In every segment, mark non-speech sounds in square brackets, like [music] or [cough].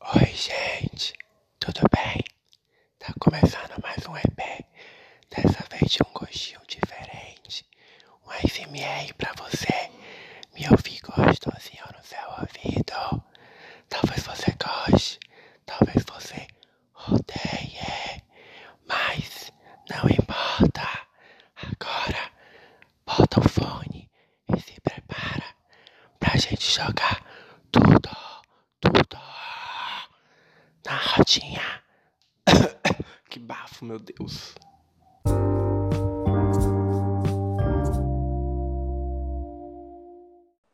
Oi, gente, tudo bem? Tá começando mais um EP. Dessa vez de um gostinho diferente. Um ASMR pra você me ouvir gostosinho no seu ouvido. Talvez você goste, talvez você odeie, mas não importa. Agora, bota o fone e se prepara pra gente jogar tudo, na rodinha. [coughs] que bafo, meu Deus.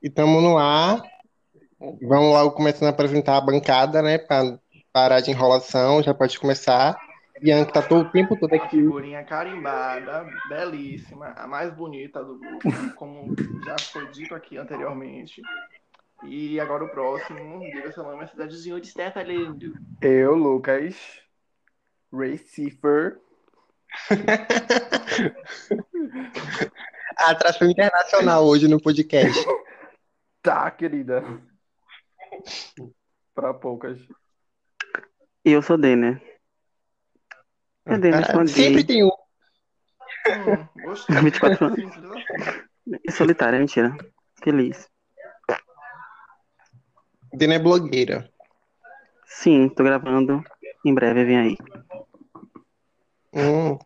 E estamos no ar. Vamos logo começando a apresentar a bancada, né? Para parar de enrolação, já pode começar. Bianca tá todo o tempo todo aqui. Figurinha carimbada, belíssima, a mais bonita do grupo, como já foi dito aqui anteriormente. E agora o próximo, diga seu nome, é cidadezinho de Stefalindo. Eu, Lucas, Recifer. A [laughs] atração internacional hoje no podcast. [laughs] Tá, querida. Pra poucas. E eu sou Denner. Cadê? Não Cara, respondi. sempre tem um. Hum, gostei. 24 [laughs] anos. E solitária, mentira. Feliz. Dena é blogueira. Sim, tô gravando. Em breve vem aí. Hum.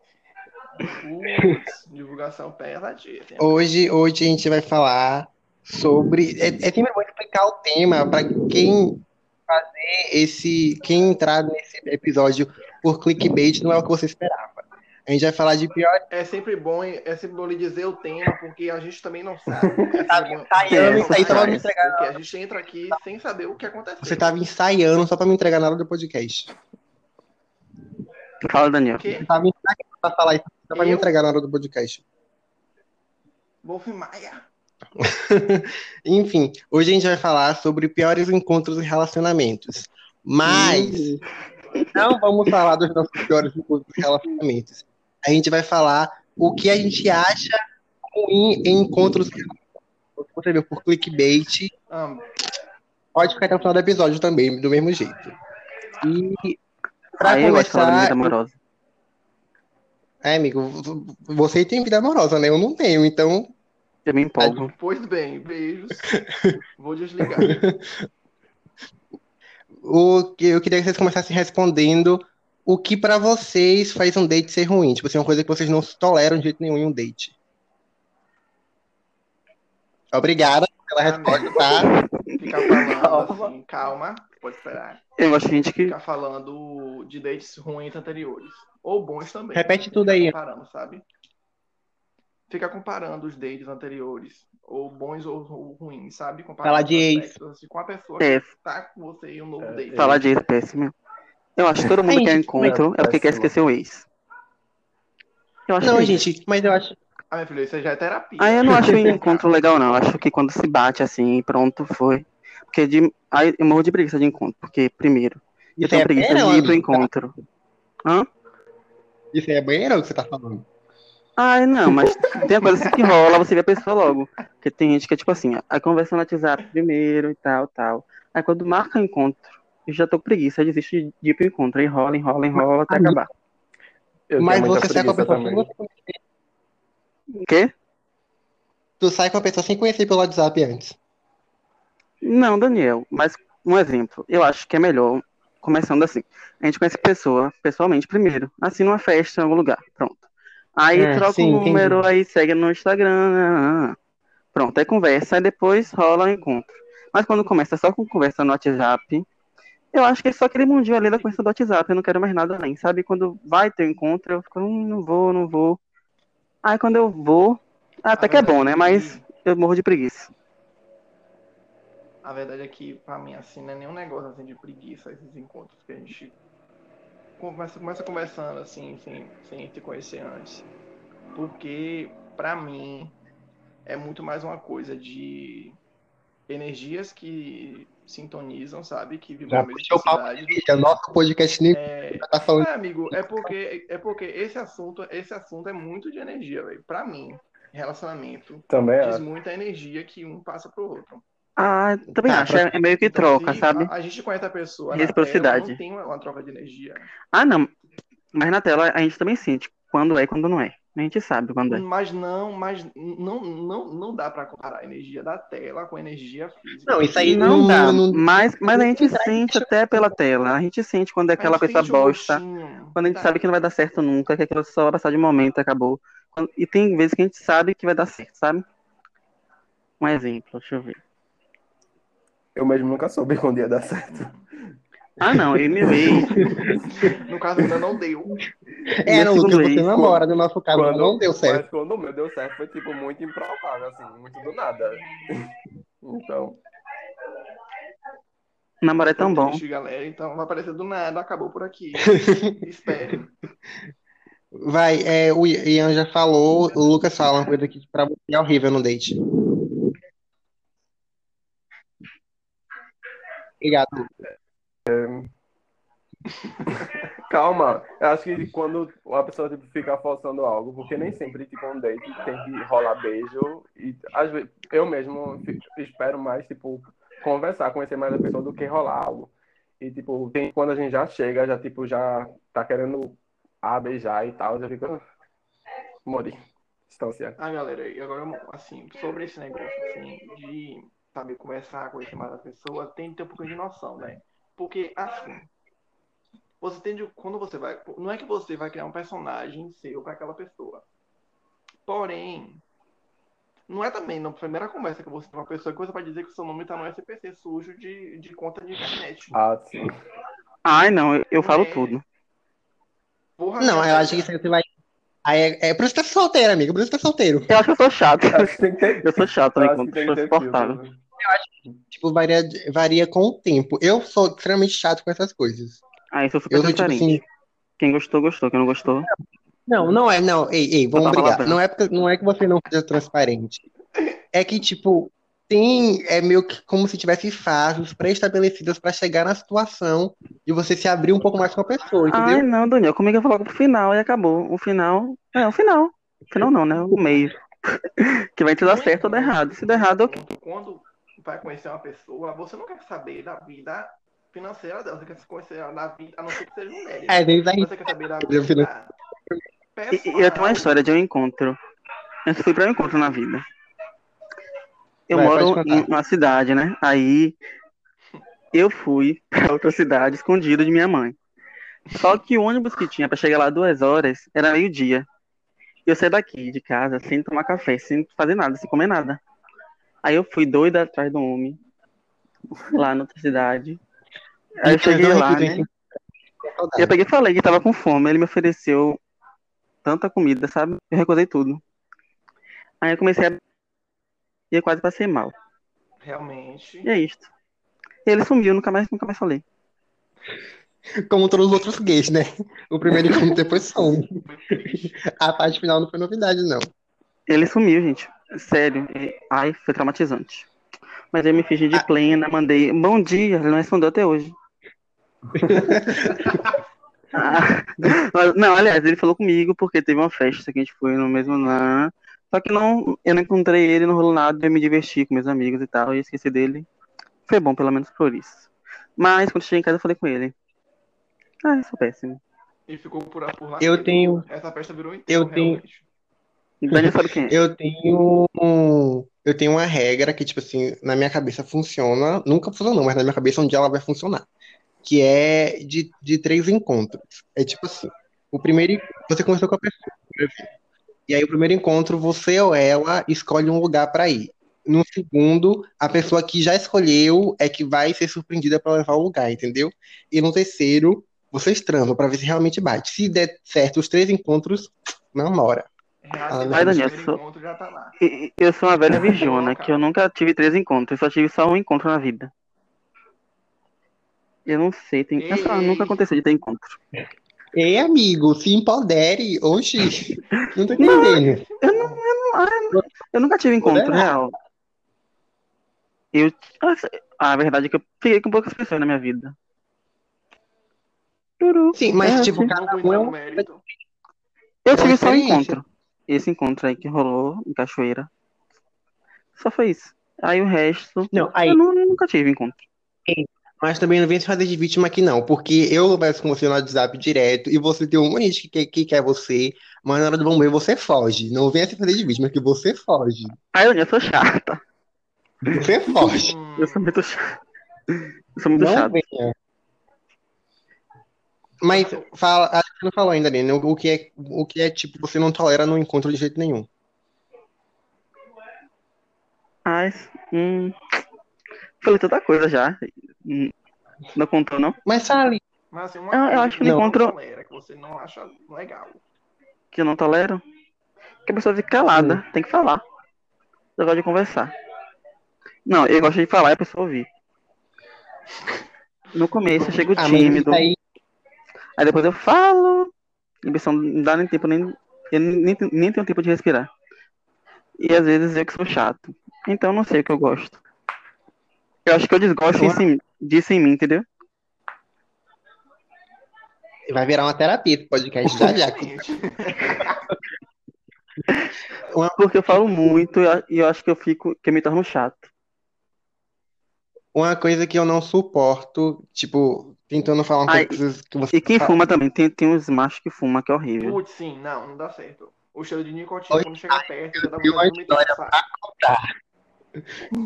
Putz, divulgação pesadinha. Hoje, hoje a gente vai falar sobre. É, é sempre bom explicar o tema para quem fazer esse. Quem entrar nesse episódio por clickbait não é o que você esperava. A gente vai falar de pior. É sempre bom, é sempre bom lhe dizer o tema, porque a gente também não sabe. [laughs] É Tava bom- ensaiando, É, isso aí só pra me entregar. Porque a gente entra aqui sem saber o que aconteceu. Você tava ensaiando só pra me entregar na hora do podcast. Fala, Daniel. O quê? Você tava ensaiando pra falar isso só pra me Eu? entregar na hora do podcast. Wolf Maia. [laughs] Enfim, hoje a gente vai falar sobre piores encontros e relacionamentos. Mas não vamos falar dos nossos piores encontros e relacionamentos. A gente vai falar o que a gente acha ruim em encontros. Você viu por clickbait, pode ficar até o final do episódio também, do mesmo jeito. E pra Aí começar, amorosa. é, amigo, você tem vida amorosa, né? Eu não tenho, então Eu me empolgo. [laughs] pois bem, beijos. [laughs] Vou desligar. o que eu queria que vocês começassem respondendo o que pra vocês faz um date ser ruim, tipo assim, uma coisa que vocês não toleram de jeito nenhum em um date. Obrigada pela resposta, tá? Ficar falando [laughs] Calma. assim, calma, pode esperar. Eu gosto de gente que. Ficar falando de dates ruins anteriores. Ou bons também. Repete tudo aí. Comparando, sabe? Fica comparando os dates anteriores. Ou bons ou, ou ruins, sabe? Comparando Falar de ex. assim, com a pessoa É, que tá com você em um novo É, date. falar de ex é péssimo. Eu acho que todo mundo Ai, quer gente, encontro é porque quer esquecer o ex. Eu acho Não, que- gente, mas eu acho. Ah, meu filho, isso já é terapia. Aí eu não acho o [laughs] encontro legal, não. Eu acho que quando se bate assim, pronto, foi. Porque de... aí eu morro de preguiça de encontro. Porque, primeiro, eu Isso tenho é preguiça banheirão, de ir pro encontro. Hã? Isso aí é banheirão que você tá falando. Ai, não, mas tem a coisa assim que rola, você vê a pessoa logo. Porque tem gente que é tipo assim, aí conversa no WhatsApp primeiro e tal, tal. Aí quando marca o encontro, já tô com preguiça, desisto de de ir pro encontro. Aí enrola, enrola, enrola até acabar. Eu mas você sai com a pessoa sem também. você conhecer. O quê? Tu sai com a pessoa sem conhecer pelo WhatsApp antes. Não, Daniel, mas um exemplo. Eu acho que é melhor começando assim. A gente conhece a pessoa pessoalmente primeiro, assim numa festa, em algum lugar. Pronto. Aí É, troca sim, o número, entendi. aí segue no Instagram. Pronto, aí conversa, aí depois rola o encontro. Mas quando começa só com conversa no WhatsApp, eu acho que é só aquele mundinho ali da conversa do WhatsApp, eu não quero mais nada além, sabe? Quando vai ter o encontro, eu fico, hum, não vou, não vou. Aí quando eu vou, até A que é bom, né? que- Mas eu morro de preguiça. A verdade é que, pra mim, assim, não é nenhum negócio assim, de preguiça esses encontros que a gente começa, começa conversando assim, sem, sem se conhecer antes. Porque, pra mim, é muito mais uma coisa de energias que sintonizam, sabe? Que vibram Já a mesma puxou o papo de podcast nem É, tá falando. é, amigo, é porque, é porque esse assunto, esse assunto é muito de energia, velho. Pra mim, relacionamento Também diz acho. muita energia que um passa pro outro. Ah, também Tá, acho. É é meio que Então, troca, sabe? A, a gente conhece a pessoa na tela, Reciprocidade. não tem uma, uma troca de energia. Ah, não. Mas na tela a gente também sente quando é e quando não é. A gente sabe quando é. Mas não, mas não, não, não dá pra comparar a energia da tela com a energia física. Não, isso aí Não não, dá, não- mas, mas a gente sente até pela tela. A gente sente quando é aquela um bosta. gostinho. Quando a gente Tá. sabe que não vai dar certo nunca, que aquilo só vai passar de momento e acabou. E tem vezes que a gente sabe que vai dar certo, sabe? Um exemplo, deixa eu ver. Eu mesmo nunca soube quando ia dar certo. Ah, não, ex. No caso, ainda não deu. É, não, Lucas, você namora, no nosso caso, Quando- não deu certo. Mas quando o meu deu certo, foi tipo muito improvável, assim, muito do nada. Então, Namorar é tão bom. triste, galera. Então vai aparecer do nada, acabou por aqui. [laughs] Espere. Vai, é, o Ian já falou, o Lucas fala uma coisa que pra você é horrível no date. Obrigado. [laughs] calma. Eu acho que quando a pessoa tipo, fica forçando algo, porque nem sempre, tipo, um date tem que rolar beijo. E às vezes eu mesmo espero mais, tipo, conversar, conhecer mais a pessoa do que rolar algo. E, tipo, tem, quando a gente já chega, já, tipo, já tá querendo ah, beijar e tal, já fica. "Ah, Mori. Distância. Ah, galera, e agora, assim, sobre esse negócio, assim, de saber conversar, conhecer mais a pessoa, tem que ter um pouquinho de noção, né? Porque, assim, você tem de, quando você vai, não é que você vai criar um personagem seu para aquela pessoa. Porém, não é também na primeira conversa que você tem com uma pessoa que você vai dizer que o seu nome tá no SPC sujo de, de conta de internet. Ah, sim. Ai, não, eu, eu falo É. tudo. Porra, Não, minha eu acho que você vai. Aí é, é por isso que tá solteiro, amigo, por isso que tá solteiro. Eu acho que eu sou chato. Ter. Eu sou chato, eu né? sou que insuportável. filtro, né? Tipo, varia, varia com o tempo. Eu sou extremamente chato com essas coisas. Ah, eu sou super Eu sou tipo transparente. assim. Quem gostou, gostou. Quem não gostou, Não, não é, não. Ei, ei, vamos brigar. Não é, porque, não é que você não seja transparente. É que, tipo, tem. É meio que como se tivesse fases pré-estabelecidas pra chegar na situação e você se abrir um pouco mais com a pessoa, Ai, entendeu? não, Daniel, comigo eu vou logo pro final e acabou. O final. É, o final. O final não, né? O meio. [laughs] que vai te dar certo ou dar errado. Se der errado, ok. Quando vai conhecer uma pessoa, você não quer saber da vida financeira dela, você quer conhecer da vida, a não ser que seja mulher. É, às vezes a gente. Você quer saber da [laughs] vida e eu tenho uma história de um encontro. Eu fui pra um encontro na vida. Eu Vai, moro em uma cidade, né? Aí eu fui pra outra cidade escondido de minha mãe. Só que o ônibus que tinha pra chegar lá duas horas era meio-dia. E eu saí daqui de casa sem tomar café, sem fazer nada, sem comer nada. Aí eu fui doida atrás do homem, lá na outra cidade. Aí eu cheguei lá, né? E eu peguei e falei que tava com fome. Ele me ofereceu tanta comida, sabe? Eu recusei tudo. Aí eu comecei a. E eu quase passei mal. Realmente. E é isto. E ele sumiu, nunca mais, nunca mais falei. Como todos os outros gays, né? O primeiro encontro depois some. [laughs] A parte final não foi novidade, não. Ele sumiu, gente. Sério. E- Ai, foi traumatizante. Mas eu me fingi de Ah. plena, mandei bom dia, ele não respondeu até hoje. [laughs] Ah, não, aliás, ele falou comigo porque teve uma festa que a gente foi no mesmo lá. Só que não, eu não encontrei ele, não rolou nada, eu me diverti com meus amigos e tal, e esqueci dele. Foi bom, pelo menos por isso. Mas quando cheguei em casa, eu falei com ele. Ah, eu sou péssimo. E ficou por, por lá. Eu tenho- Essa festa virou eu inteiro, tenho- realmente. É? Eu tenho eu tenho uma regra que, tipo assim, na minha cabeça funciona, nunca funcionou, mas na minha cabeça um dia ela vai funcionar, que é de, de três encontros. É tipo assim, o primeiro, você conversou com a pessoa, e aí o primeiro encontro, você ou ela escolhe um lugar para ir. No segundo, a pessoa que já escolheu é que vai ser surpreendida para levar o lugar, entendeu? E no terceiro, vocês transam para ver se realmente bate. Se der certo os três encontros, namora. Do Daniel, primeiro sou- tá lá. Eu sou uma velha [laughs] virgona, que eu nunca tive três encontros, eu só tive só um encontro na vida. Eu não sei, tem... Ei, Essa ei. nunca aconteceu de ter encontro. Ei, amigo, se empodere. Oxi, [laughs] não tô entendendo. Eu nunca tive encontro real. Eu, a verdade é que eu fiquei com poucas pessoas na minha vida. Turu. Sim, mas É, tipo, sim. cada Não um é um. Eu tive só um encontro. Esse encontro aí que rolou em Cachoeira. Só foi isso. Aí o resto. Não, aí, Eu nu- nunca tive encontro. mas também não vem se fazer de vítima aqui, não, porque eu converso com você no WhatsApp direto e você tem um monte que, que quer você, mas na hora do bombeiro você foge. Não venha se fazer de vítima, que você foge. Aí eu, sou chata. Você foge. Eu sou muito chata. Eu sou muito Não chata. venha. Mas fala, a gente não falou ainda, Aline, o que é, o que é tipo, você não tolera no encontro de jeito nenhum. Mas, hum, falei tanta coisa já. Hum, Não contou, não? Mas fale. Mas assim, uma Eu- eu coisa acho que no você encontro- não tolera, que você não acha legal. Que eu não tolero? Que a pessoa fique calada. Tem que falar. Eu gosto de conversar. Não, eu gosto de falar e a pessoa ouvir. No começo eu chego Ah, tímido. aí, Aí depois eu falo. A pessoa não dá nem tempo, nem, eu nem, nem tenho tempo de respirar. E às vezes eu que sou chato. Então eu não sei o que eu gosto. Eu acho que eu desgosto disso em, disso em mim, entendeu? vai virar uma terapia esse podcast já já. [laughs] Porque eu falo muito e eu acho que eu fico, que eu me torno chato. Uma coisa que eu não suporto, tipo, tentando falar uma Ai, coisa que você E quem fala- fuma também, tem, tem uns machos que fumam, que é horrível. Putz, sim, não, não dá certo. O cheiro de nicotina, Oi, quando chega perto, já dá tenho uma vomitar, sabe?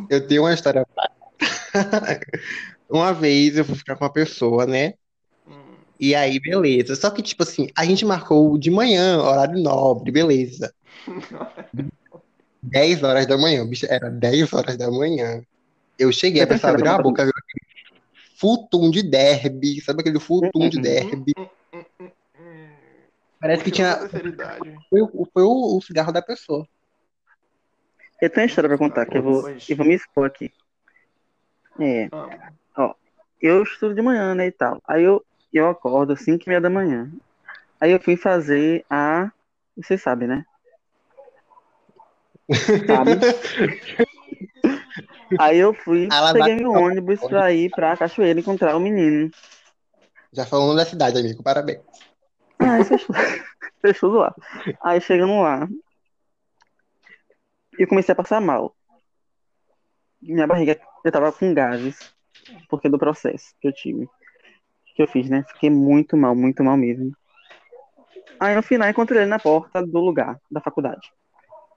Eu tenho uma história. pra- [laughs] Uma vez eu fui ficar com uma pessoa, né? Hum, E aí, beleza. Só que, tipo assim, a gente marcou de manhã, horário nobre, beleza. [laughs] 10 horas da manhã, bicho, era 10 horas da manhã. Eu cheguei, a Eu pessoa abriu a história pra boca, viu futum de derby, sabe aquele futum de derby? Parece que tinha. Foi, o- foi o, o cigarro da pessoa. Eu tenho uma história pra contar, que eu vou, eu vou me expor aqui. É, Amo. eu estudo de manhã, né, e tal. Aí eu, eu acordo às 5 e meia da manhã. Aí eu fui fazer a... Você [laughs] sabe, né? Sabe? Aí eu fui, [laughs] A lavagem peguei meu ônibus pra ir pra Cachoeira encontrar o menino. Já falando da cidade, amigo, parabéns. Aí fechou, fechou do lá. Aí chegando lá, eu comecei a passar mal. Minha barriga, eu tava com gases, porque do processo que eu tive. Que eu fiz, né? Fiquei muito mal, muito mal mesmo. Aí no final encontrei ele na porta do lugar, da faculdade.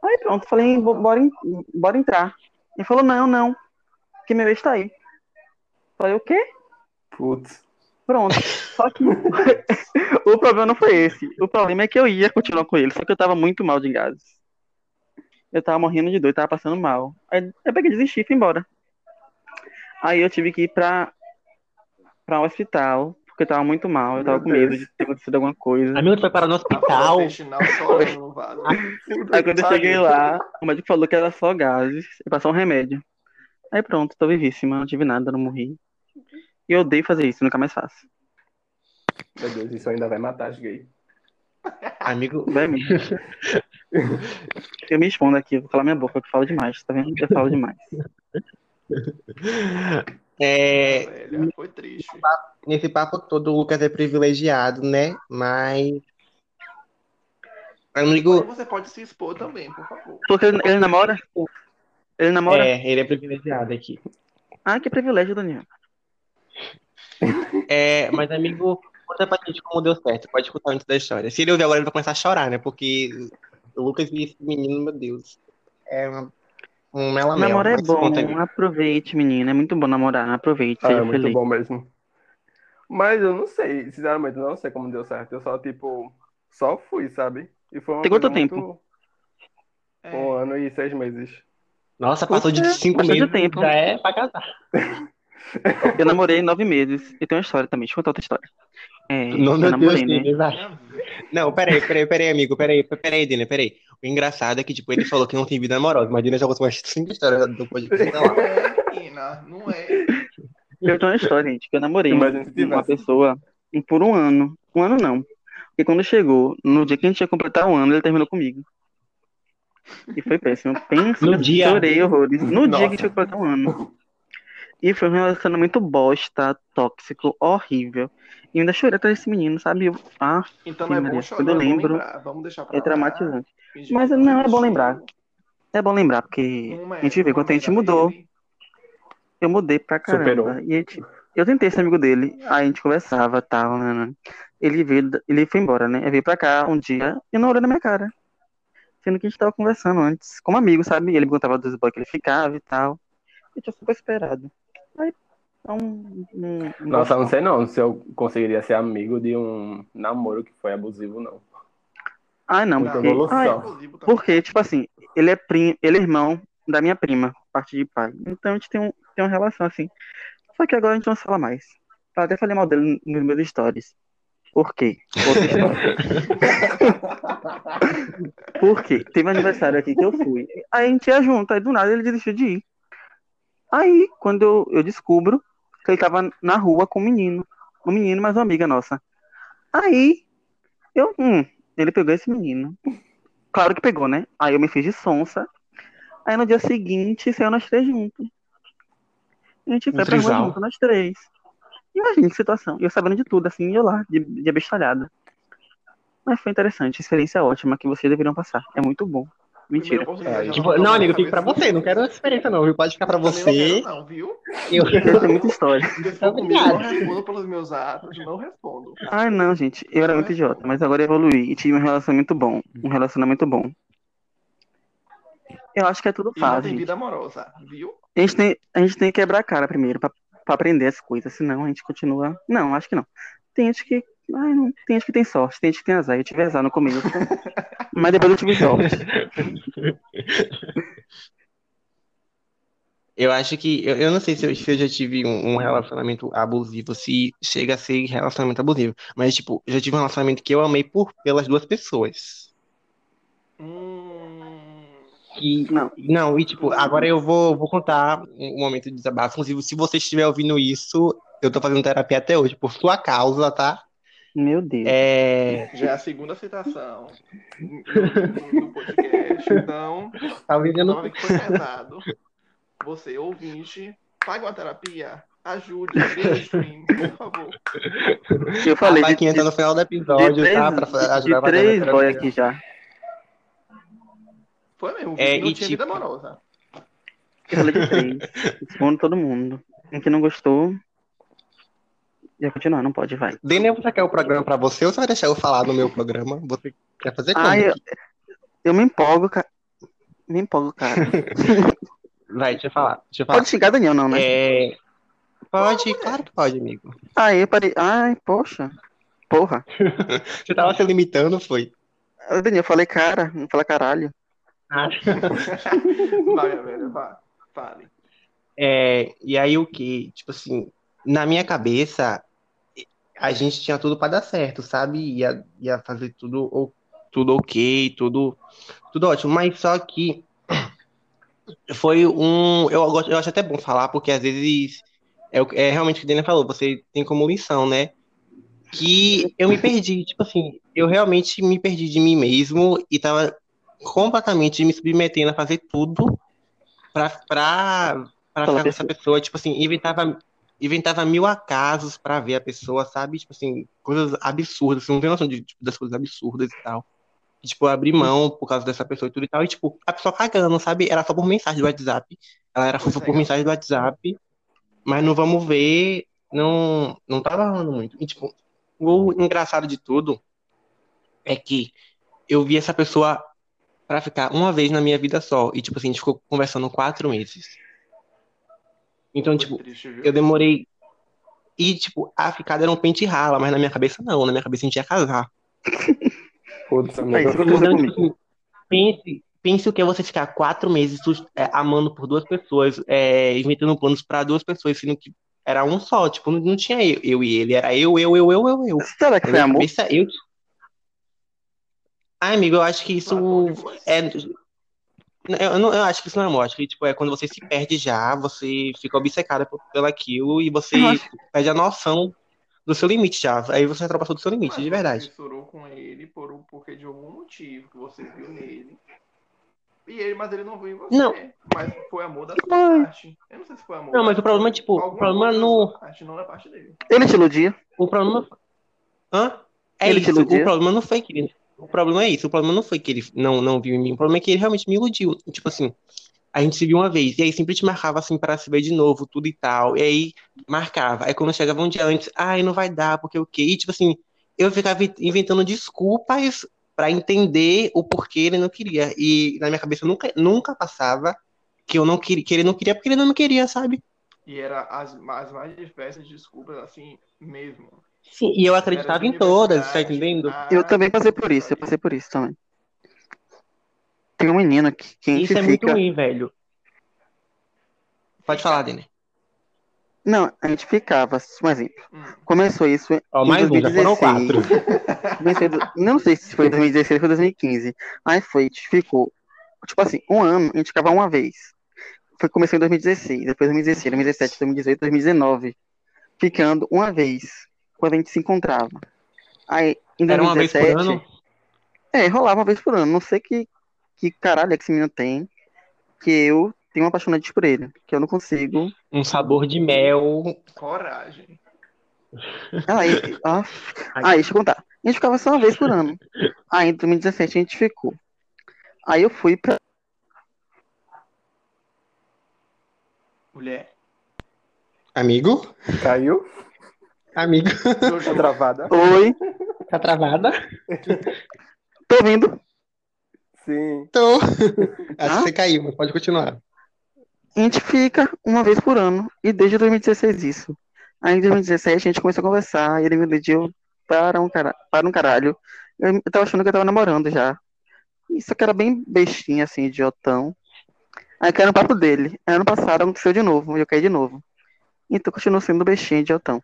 Aí pronto, falei, "Bo- bora, bora entrar. Ele falou, não, não, que meu ex tá aí. Falei, o quê? Putz. Pronto. Só que [laughs] o problema não foi esse. O problema é que eu ia continuar com ele, só que eu tava muito mal de gases. Eu tava morrendo de dor, tava passando mal. Aí eu peguei, desisti e fui embora. Aí eu tive que ir pra, pra um hospital, porque eu tava muito mal, eu tava Meu com medo Deus. de ter acontecido alguma coisa. Amigo, tu foi parar no A hospital. intestinal chorando no vaso. Aí quando eu cheguei lá, o médico falou que era só gases e passou um remédio. Aí pronto, tô vivíssima, não tive nada, não morri. E eu odeio fazer isso, nunca mais faço. Meu Deus, isso ainda vai matar as gays. Amigo, Vai mesmo. Eu me expondo aqui, vou falar minha boca, que eu falo demais, tá vendo? Eu falo demais. [laughs] é, Velho, foi triste. nesse papo todo, o Lucas é privilegiado, né? Mas. Mas Amigo, você pode se expor também, por favor. Porque ele, ele namora? Ele namora? é, ele é privilegiado aqui. Ah, que privilégio, Daniel. É, mas, amigo, conta pra gente como deu certo. Pode contar antes da história. Se ele ouvir agora, ele vai começar a chorar, né? Porque o Lucas e esse menino, meu Deus, é uma, um melamel. Namoro é bom, aproveite, menina. É muito bom namorar, aproveite, Ah, seja é muito feliz. bom mesmo. Mas eu não sei, sinceramente, eu não sei como deu certo. Eu só, tipo, só fui, sabe? E foi uma Tem quanto coisa muito- tempo? É, Um ano e seis meses. Nossa, passou de cinco meses, tempo. já é pra casar. [laughs] Eu namorei nove meses. E tem uma história também, deixa eu contar outra história. É, Não, eu meu Deus, namorei, né? Vida. Não, peraí, peraí, peraí, amigo, peraí, peraí, Dina, peraí. O engraçado é que, tipo, ele falou que não tem vida amorosa, mas Dina já contou umas cinco histórias do podcast. Não é, menina, não é. Eu tenho uma história, gente, que eu namorei uma, Imagina pessoa por um ano. Um ano não. Porque quando chegou, no dia que a gente ia completar um ano, ele terminou comigo. E foi péssimo. Pensa, No dia? chorei horrores. No dia Nossa. que a gente ia completar um ano. E foi um relacionamento bosta, tóxico, horrível. E eu ainda chorei atrás desse menino, sabe? Eu- ah, Então não é Maria, bom chorar, quando eu vamos lembro, lembrar. Vamos deixar pra é lá. traumatizante. Mas não é bom lembrar. É bom lembrar, porque é- a gente vê quando a gente mudou. ele- Eu mudei pra caramba. Superou. E a gente- eu tentei ser amigo dele, aí a gente conversava tal, né, né. Ele veio, ele foi embora, né? Ele veio pra cá um dia e não olhou na minha cara. Sendo que a gente tava conversando antes, como amigo, sabe? Ele me contava dos boys que ele ficava e tal. Eu tinha super esperado. Aí, então, não, não Nossa, não sei não se eu conseguiria ser amigo de um namoro que foi abusivo, não. Ai, não, Muita porque. evolução. também. porque, tipo assim, ele é primo, ele é irmão da minha prima, parte de pai. Então a gente tem, um, tem uma relação assim. Só que agora a gente não se fala mais. Eu até falei mal dele nos meus stories. Por quê? Outra história. [laughs] Por quê? Teve um aniversário aqui que eu fui. Aí a gente ia junto, aí do nada ele desistiu de ir. Aí, quando eu, eu descubro que ele tava na rua com um menino. Um menino, mas uma amiga nossa. Aí, eu, hum, ele pegou esse menino. Claro que pegou, né? Aí eu me fiz de sonsa. Aí no dia seguinte, saiu nós três juntos. A gente foi Um pra rua junto, nós três. Imagina que situação. E eu sabendo de tudo, assim, eu lá, de, de abestalhada. Mas foi interessante, experiência ótima que vocês deveriam passar. É muito bom. Mentira. Oportunidade, Tipo, não, amigo, fica pra você. Não quero essa experiência, não, viu? Pode ficar pra você. Não, quero, não, viu? Eu... [laughs] Eu tenho muita história. For comigo, não respondo pelos meus atos, não respondo. Ai, não, gente. Eu era muito idiota, mas agora eu evoluí e tive um relacionamento bom. Um relacionamento bom. Eu acho que é tudo fácil, tem gente. vida amorosa, viu? A gente tem, a gente tem que quebrar a cara primeiro pra, pra aprender as coisas, senão a gente continua. Não, acho que não. Tem gente que. Não, tem gente que tem sorte, tem gente que tem azar. Eu tive azar no começo. mas depois eu tive sorte. [laughs] Eu acho que. Eu, eu não sei se eu, se eu já tive um, um relacionamento abusivo, se chega a ser relacionamento abusivo. Mas, tipo, eu já tive um relacionamento que eu amei por, pelas duas pessoas. Hum... Que, Não. não, e tipo, agora eu vou, vou contar um momento de desabafo. Inclusive, se você estiver ouvindo isso, eu tô fazendo terapia até hoje, por sua causa, tá? Meu Deus. É. Já é a segunda citação do, do podcast, então, Talvez eu não. novamente foi pesado. Você, ouvinte, pague uma terapia, ajude, stream, por favor. Eu falei de, vaquinha de, tá no final do de episódio, três, tá? Pra ajudar de três a boy aqui já. Foi mesmo, É, não e tinha tipo- vida amorosa. Eu falei de três. Respondo todo mundo. Um que não gostou. Já continuar, não pode, vai. Daniel, você quer o programa pra você ou você vai deixar eu falar no meu programa? Você quer fazer como? Ah, eu, eu me empolgo, cara. Me empolgo, cara. [laughs] Vai, deixa eu falar. Deixa eu falar. Pode xingar Daniel, não, né? É... Pode, claro que pode, amigo. Aí eu parei. Ai, poxa. Porra. [laughs] Você tava se limitando, foi? Daniel, eu falei cara, não falei caralho. [laughs] Vai, velho, vá, fale. É, e aí o que? Tipo assim, na minha cabeça, a gente tinha tudo pra dar certo, sabe? Ia, ia fazer tudo, o- tudo ok, tudo, tudo ótimo. Mas só que [clears throat] foi um. Eu, eu acho até bom falar, porque às vezes é, o- é realmente o que a Daniela falou, você tem como lição, né? Que eu me perdi, tipo assim, eu realmente me perdi de mim mesmo e tava completamente me submetendo a fazer tudo pra, pra, pra ficar com essa pessoa, tipo assim, inventava, inventava mil acasos pra ver a pessoa, sabe? Tipo assim, coisas absurdas, você não tem noção de, tipo, das coisas absurdas e tal. E, tipo, eu abri mão por causa dessa pessoa e tudo e tal, e tipo, a pessoa cagando, sabe? Era só por mensagem do WhatsApp. Ela era fofa por mensagem do WhatsApp, mas não vamos ver, não, não tava rolando muito. E, tipo, o engraçado de tudo é que eu vi essa pessoa pra ficar uma vez na minha vida só. E, tipo assim, a gente ficou conversando quatro meses. Então, Foi tipo, triste, eu demorei. E, tipo, a ficada era um pente rala, mas na minha cabeça não. Na minha cabeça a gente ia casar. É Então, tipo, assim, pense, pense o que é você ficar quatro meses é, amando por duas pessoas, é, inventando planos pra duas pessoas, sendo que era um só. Tipo, não, não tinha eu, eu e ele, era eu, eu, eu, eu, eu, eu. Será que minha amor? cabeça, eu. Ai, amigo, eu acho que isso é. Eu, não, eu acho que isso não é amor. Acho que tipo, é quando você se perde já, você fica obcecada por, pelo aquilo e você perde a noção do seu limite já. Aí você ultrapassou do seu limite, Mas de você verdade. misturou com ele por um, porque de algum motivo que você viu nele. E ele, mas ele não viu em você. Não. Mas foi amor da sua parte. Eu não sei se foi amor. Não, mas o problema, tipo, o problema no- parte, não da parte dele. Ele te iludia? O problema. Hã? É Ele te isso. iludiu? O problema não foi que ele. O problema é isso. O problema não foi que ele não, não viu em mim. O problema é que ele realmente me iludiu. Tipo assim, a gente se viu uma vez. E aí sempre te marcava assim para se ver de novo, tudo e tal. E aí marcava. Aí quando chegava um dia antes, ai, não vai dar, porque o quê? E tipo assim, eu ficava inventando desculpas para entender o porquê ele não queria. E na minha cabeça nunca, nunca passava que eu não queria, que ele não queria porque ele não me queria, sabe? E era as, as mais diversas desculpas, assim, mesmo. Sim, e eu acreditava em todas, tá entendendo? Ah, Eu também passei por isso, eu passei por isso também. Tem um menino que, que a gente Isso é muito ruim, velho. Pode falar, Dene. Não, a gente ficava, um exemplo. hum, Começou isso Ó, em mais um, já foram 2016. quatro. [laughs] Do- Não sei se foi 2016 ou 2015. Aí foi, a gente ficou, tipo assim, um ano, a gente ficava uma vez. Foi, começou em 2016, depois 2016, 2017, 2018, 2019. Ficando uma vez, quando a gente se encontrava. Aí, em Era uma vez por 2017, ano? É, rolava uma vez por ano. Não sei que, que caralho é que esse menino tem, que eu tenho uma apaixonante por ele, que eu não consigo. Um sabor de mel. coragem. Aí, ah, aí, deixa eu contar. A gente ficava só uma vez por ano. Aí, em 2017, a gente ficou. Aí eu fui pra. Mulher. Amigo? Caiu? Amigo? Tá travada? Oi, Tá travada? tô vindo. Sim. Tô. [laughs] Acho Ah? que você caiu, mas pode continuar. A gente fica uma vez por ano. E desde 2016 isso. Aí em 2017 a gente começou a conversar e ele me pediu para um, cara... para um caralho. Eu eu tava achando que eu tava namorando já. Isso que era bem bestinha, assim, idiotão. Aí caiu no papo dele. Aí, ano passado aconteceu de novo, e eu caí de novo. Então continuo sendo bestinha, idiotão.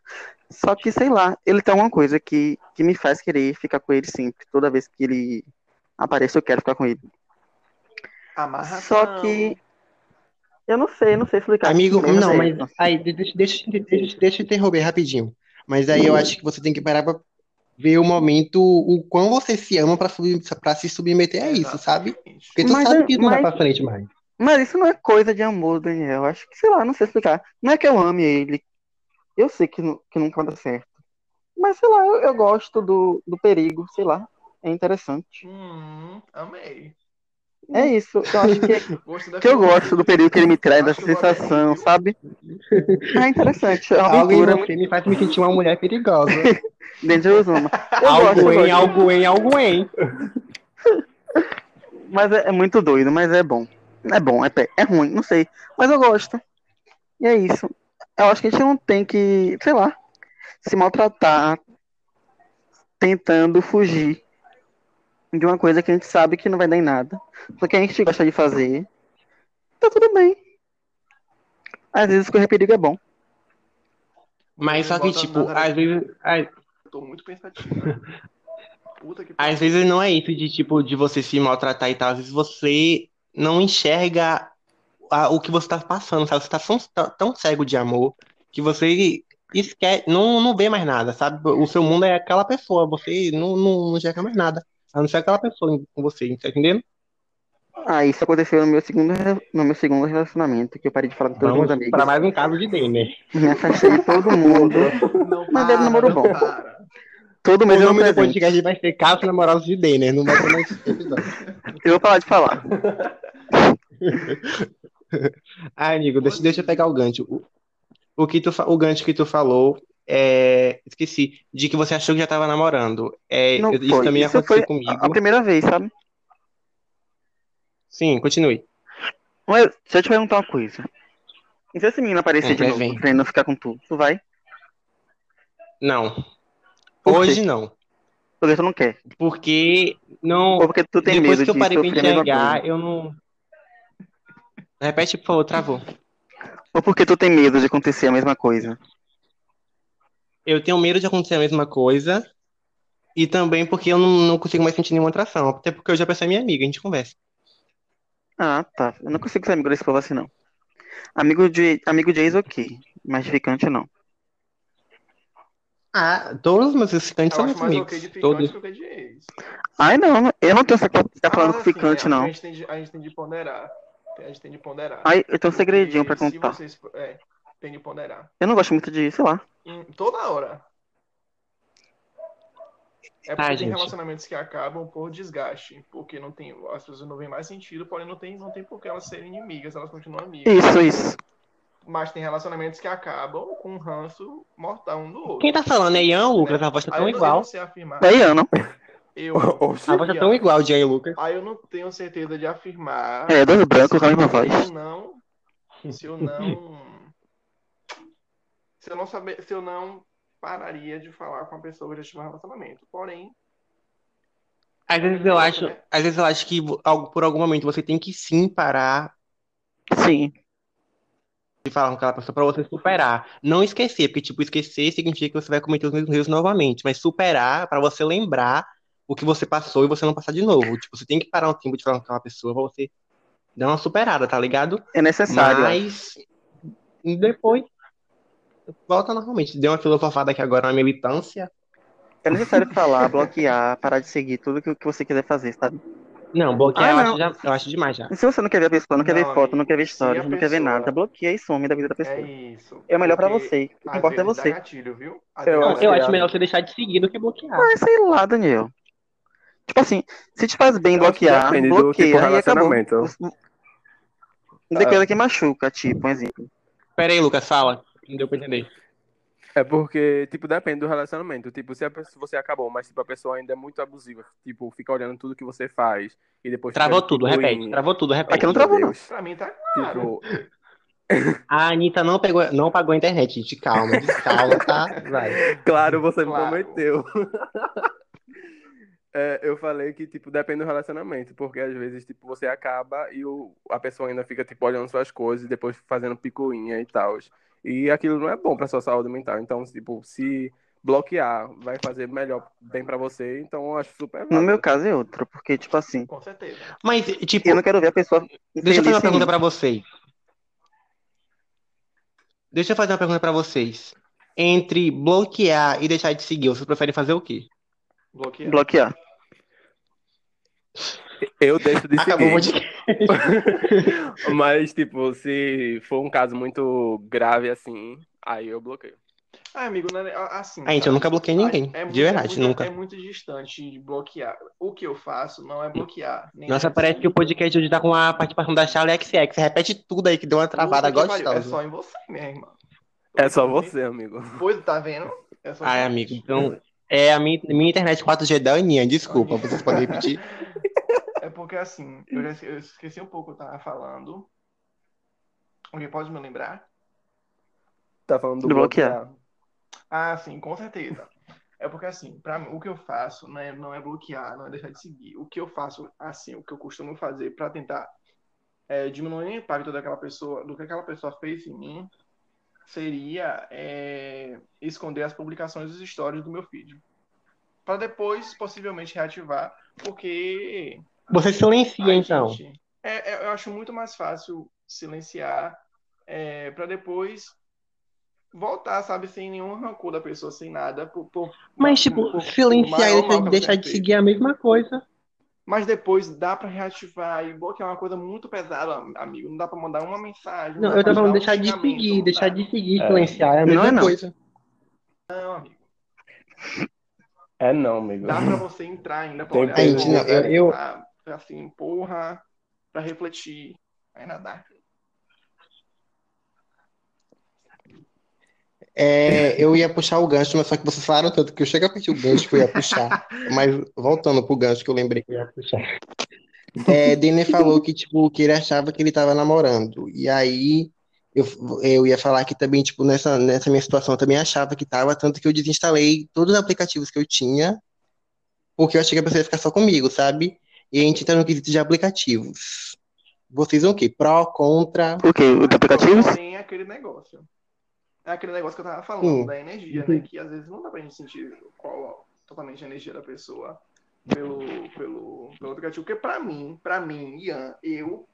Só que, sei lá, ele tem alguma coisa que, que me faz querer ficar com ele sempre. Toda vez que ele aparece, eu quero ficar com ele. Amarração. Só que. Eu não sei, não sei explicar. Amigo, Não não, mas aí, deixa, deixa, deixa, deixa eu interromper rapidinho. Mas aí eu acho que você tem que parar pra ver o momento, o quão você se ama pra, sub, pra se submeter a isso, sabe? Porque tu Mas sabe é- que não vai mas- pra frente mais. Mas isso não é coisa de amor, Daniel. Acho que, sei lá, não sei explicar. Não é que eu ame ele. Eu sei que, nu- que nunca vai dar certo. Mas, sei lá, eu, eu gosto do, do perigo, sei lá. É interessante. Hum, amei. É isso. Eu acho que, Gosto da que eu gosto do perigo que ele me traz, vou sensação, sabe? É interessante. É uma Algo em aventura você me faz me sentir uma mulher perigosa. [laughs] dentro de Osama. Eu gosto, algo eu em, gosto. algo em, algo em. [laughs] Mas é, é muito doido, mas é bom. É bom, é, pé- é ruim, não sei. Mas eu gosto. E é isso. Eu acho que a gente não tem que, sei lá, se maltratar tentando fugir de uma coisa que a gente sabe que não vai dar em nada. Porque a gente gosta de fazer. Tá tudo bem. Às vezes correr perigo é bom. Mas só que, tipo, às vezes, às, Tô muito pensativo. [laughs] Puta que às vezes não é isso de, tipo, de você se maltratar e tal. Às vezes você não enxerga a- o que você tá passando, sabe? Você tá tão, tão- cego de amor que você esquece, não, não vê mais nada, sabe? O seu mundo é aquela pessoa, você não, não, não enxerga mais nada. A não ser aquela pessoa com você, tá entendendo? Ah, isso aconteceu no meu segundo, no meu segundo relacionamento, que eu parei de falar com todos os meus amigos. para mais um caso de Denner. Me afastei de todo mundo. Não Mas para, era namoro não bom. para. Todo O mês eu nome do podcast vai ser Casos Namorados de Denner, não vai ter mais. [laughs] Eu vou parar de falar. [laughs] Ah, amigo, deixa, deixa eu pegar o gancho. O, o, que tu, o gancho que tu falou, é, esqueci, de que você achou que já tava namorando. É, Não isso foi. também Isso aconteceu comigo. a primeira vez, sabe? Sim, continue. Mas, deixa eu te perguntar uma coisa. E se esse menino aparecer Hum, de é, novo, vem. querendo ficar com tu, tu vai? Não. Por quê? Hoje não. Porque tu não quer. Porque não. Ou porque tu tem Depois medo que eu de parei enxergar, coisa. eu não. Repete, por favor, travou. Ou porque tu tem medo de acontecer a mesma coisa. Eu tenho medo de acontecer a mesma coisa. E também porque eu não, não consigo mais sentir nenhuma atração. Até porque eu já pensei minha amiga, a gente conversa. Ah, tá. Eu não consigo ser amigo desse povo assim, não. Amigo de, amigo de ex, ok. Mas de ficante, não. Ah, todos os meus ficantes Eu são mais amigos. ok de ficante Todos. que ok de ex. Ai, não. Eu não tenho essa coisa de ficar falando Ah, com ficante, é, não. A gente, tem de, a gente tem de ponderar. A gente tem de ponderar. Ai, eu tenho um segredinho pra contar. vocês- é, tem de ponderar. Eu não gosto muito de, sei lá. Hum, toda hora. É porque tem gente. relacionamentos que acabam por desgaste, porque não tem, as pessoas não veem mais sentido, porém não tem, não tem por que elas serem inimigas, elas continuam amigas. Isso, isso. Mas tem relacionamentos que acabam com um ranço mortal um do outro. Quem tá falando é Ian ou Lucas? A voz tá tão igual. afirmar. É Ian, não? Eu. [laughs] A voz tá tão igual de Ian e Lucas. aí eu não tenho certeza de afirmar. É, dois brancos com a mesma se voz. eu não. Se eu não. Se eu não saber. Se eu não pararia de falar com a pessoa que já tive um relacionamento. Porém, Às vezes eu acho, às vezes eu acho que por algum momento você tem que sim parar Sim. De falar com aquela pessoa pra você superar. Não esquecer, porque tipo, esquecer significa que você vai cometer os mesmos erros novamente, mas superar pra você lembrar o que você passou e você não passar de novo. Tipo, você tem que parar um tempo de falar com aquela pessoa pra você dar uma superada, tá ligado? É necessário. Mas depois volta normalmente. Deu uma filosofada aqui agora na militância. É necessário falar, bloquear, parar de seguir tudo que, que você quiser fazer, sabe? Não, bloquear Ah, eu, não. Acho já- eu acho demais já. E se você não quer ver a pessoa, não quer ver foto, não quer ver Se stories, a não quer ver pessoa- nada, bloqueia e some da vida da é pessoa. isso. É melhor pra você. O que importa é você. gatilho, viu? Eu Não, eu acho melhor você deixar de seguir do que bloquear. Ah, sei lá, Daniel. Tipo assim, se te faz bem Eu bloquear, depende do bloqueia tipo de e acabou. Não tem coisa que machuca, tipo, um exemplo. Pera aí, Lucas, fala. Não deu pra entender. É porque, tipo, depende do relacionamento. Tipo, se a pessoa, você acabou, mas tipo, a pessoa ainda é muito abusiva, tipo, fica olhando tudo que você faz e depois Travou fica, tudo, tipo, repete. Travou tudo, repete. Aqui não Meu travou, não. Pra mim tá claro. Tipo, [laughs] A Anitta não, pegou, não pagou a internet, gente. Calma, calma, tá? Vai. claro, você me Claro. prometeu. [laughs] É, eu falei que, tipo, depende do relacionamento, porque às vezes, tipo, você acaba e o, a pessoa ainda fica, tipo, olhando suas coisas e depois fazendo picuinha e tal. E aquilo não é bom pra sua saúde mental. Então, tipo, se bloquear vai fazer melhor bem pra você, então eu acho super No válido. meu caso é outro, porque, tipo assim, Com certeza. Mas, tipo, eu não quero ver a pessoa. deixa eu fazer uma pergunta pra vocês. Deixa eu fazer uma pergunta pra vocês. Entre bloquear e deixar de seguir, vocês preferem fazer o quê? Bloquear. Bloquear. Eu deixo de Acabou seguir. [laughs] Mas, tipo, se for um caso muito grave assim, aí eu bloqueio. Ah, amigo, é- assim. Ah, gente, eu nunca bloqueei ninguém. É muito- de verdade, é muito, nunca. É muito distante de bloquear. O que eu faço não é bloquear. nem Nossa, é parece que o podcast hoje tá com a participação da Charlie XX. Você repete tudo aí que deu uma travada pariu, É só em você, minha irmã. É só você, amigo. Pois, tá vendo? É só Ai, amigo, então. É a minha, minha internet 4G da Aninha, desculpa, vocês podem repetir. [laughs] É porque assim, eu, já eu esqueci um pouco o que eu tava falando. Alguém pode me lembrar? Tá falando do Do bloquear. bloquear. Ah, sim, com certeza. É porque assim, para mim, o que eu faço não é, não é bloquear, não é deixar de seguir. O que eu faço, assim, o que eu costumo fazer para tentar é, diminuir o impacto daquela pessoa, do que aquela pessoa fez em mim, seria é, esconder as publicações dos stories do meu feed. Para depois, possivelmente, reativar, porque Você silencia, então. gente, é, é, eu acho muito mais fácil silenciar é, para depois voltar, sabe, sem nenhum rancor da pessoa, sem nada. Por, por- Mas, tipo, por- silenciar e deixar, que de seguir é a mesma coisa. Mas depois dá para reativar e bloquear é uma coisa muito pesada, amigo. Não dá para mandar uma mensagem. Não, dá eu pra tô falando um deixar de seguir, não deixar de seguir, É. silenciar é a Não mesma é não. coisa. Não, amigo. É não, amigo. Dá para você entrar ainda pra Tem olhar gente, não, coisa, eu- eu- pra- pra, assim, porra, para refletir. Ainda dá. É, eu ia puxar o gancho, mas só que vocês falaram tanto que eu chego a pedir o gancho que eu ia puxar. Mas voltando pro gancho que eu lembrei que eu ia puxar. É, Denner falou que, tipo, que ele achava que ele tava namorando. E aí eu, eu ia falar que também, tipo, nessa, nessa minha situação eu também achava que tava, tanto que eu desinstalei todos os aplicativos que eu tinha, porque eu achei que a pessoa ia ficar só comigo, sabe? E a gente tá no quesito de aplicativos. Vocês vão o quê? Pró, contra? O quê? Os aplicativos? É aquele negócio. É aquele negócio que eu tava falando, Hum. da energia, né? Que às vezes não dá pra gente sentir qual totalmente a energia da pessoa pelo, pelo, pelo aplicativo. Porque pra mim, pra mim, Ian, eu,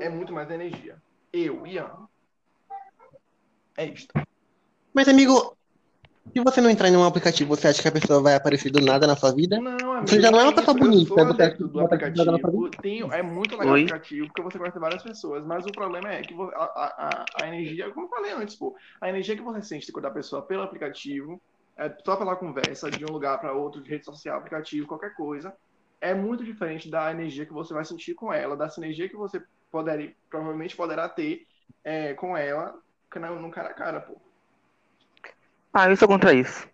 é muito mais energia. Eu, Ian. É isto. Mas, amigo, se você não entrar em um aplicativo, você acha que a pessoa vai aparecer do nada na sua vida? Não, amigo. Você já não é uma pessoa eu bonita, sou você acha que do aplicativo. Tenho, é muito legal o aplicativo, porque você conhece várias pessoas. Mas o problema é que a, a, a- a energia, como eu falei antes, pô, a energia que você sente da pessoa pelo aplicativo é, só pela conversa, de um lugar para outro, de rede social, aplicativo, qualquer coisa, é muito diferente da energia que você vai sentir com ela, da sinergia que você poderia, provavelmente poderá ter é, com ela no cara a cara, pô. Ah, eu sou contra isso.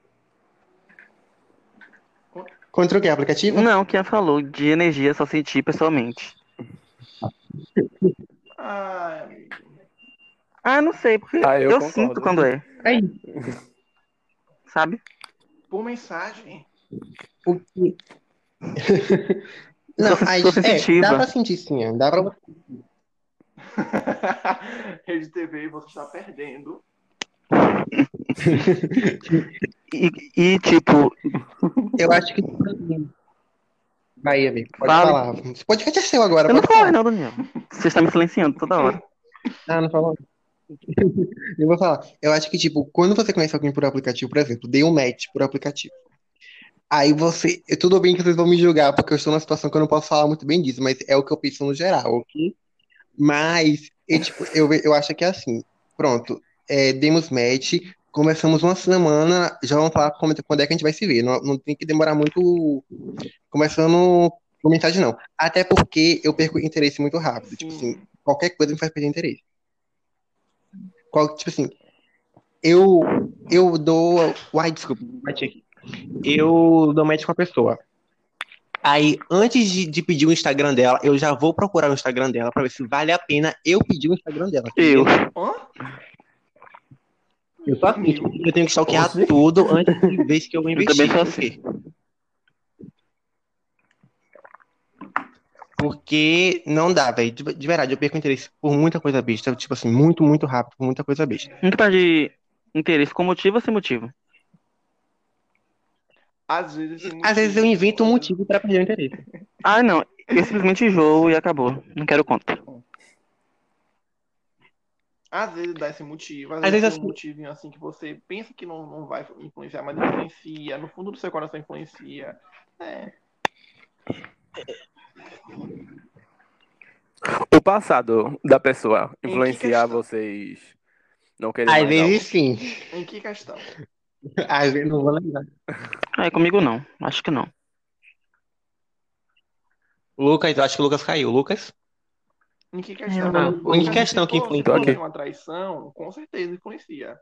Contra o que? Aplicativo? Não, quem falou de energia só sentir pessoalmente. Ah, amigo. Ah, não sei, porque Ah, eu eu, sinto quando é, Aí, sabe? Por mensagem. o que... [laughs] Não, Sou- aí, sou é, sensitiva. dá pra sentir sim, dá pra [laughs] Rede TV, você está perdendo. E, e, tipo, Eu acho que. Vai, amigo, pode Fala. falar. Esse podcast é seu agora, eu não pode falo, não, Daniel. Você está me silenciando toda hora. Ah, não falou. [laughs] Eu vou falar. Eu acho que, tipo, quando você conhece alguém por aplicativo, por exemplo, dei um match por aplicativo. Aí você. Tudo bem que vocês vão me julgar, porque eu estou numa situação que eu não posso falar muito bem disso, mas é o que eu penso no geral, ok? Mas, eu, tipo, eu, eu acho que é assim. Pronto. É, demos match, conversamos uma semana, já vamos falar como- quando é que a gente vai se ver. Não, não tem que demorar muito conversando por mensagem, não. Até porque eu perco interesse muito rápido. Tipo assim, Sim. qualquer coisa me faz perder interesse. Qual, tipo assim, eu, eu dou. Uai, desculpa, bati aqui. Eu dou match com a pessoa. Aí, antes de, de pedir o Instagram dela, eu já vou procurar o Instagram dela pra ver se vale a pena eu pedir o Instagram dela. Eu. Hã? Eu sou assim, eu tenho que stalkear tudo antes de ver se eu vou Eu investir. também sou quê? Porque não dá, velho. De, de verdade, eu perco interesse por muita coisa besta. Tipo assim, muito, muito rápido, por muita coisa besta. Muito perde interesse com motivo ou sem motivo? Às vezes, tem Às vezes eu motivo, invento um motivo pra perder o interesse. Ah, não. Eu simplesmente enjoo e acabou. Não quero conta. Às vezes dá esse motivo, às, Às vezes vezes tem um assim- motivo assim que você pensa que não, não vai influenciar, mas influencia, no fundo do seu coração influencia. É. O passado da pessoa que influenciar questão? vocês não querem Às vezes sim. Em que questão? [laughs] Às vezes não vou lembrar. Ah, comigo não. Acho que não. Lucas, eu acho que o Lucas caiu. Lucas? Em que questão? Ah, Porque em que se questão que se influencia? for Ok. uma traição, com certeza influencia.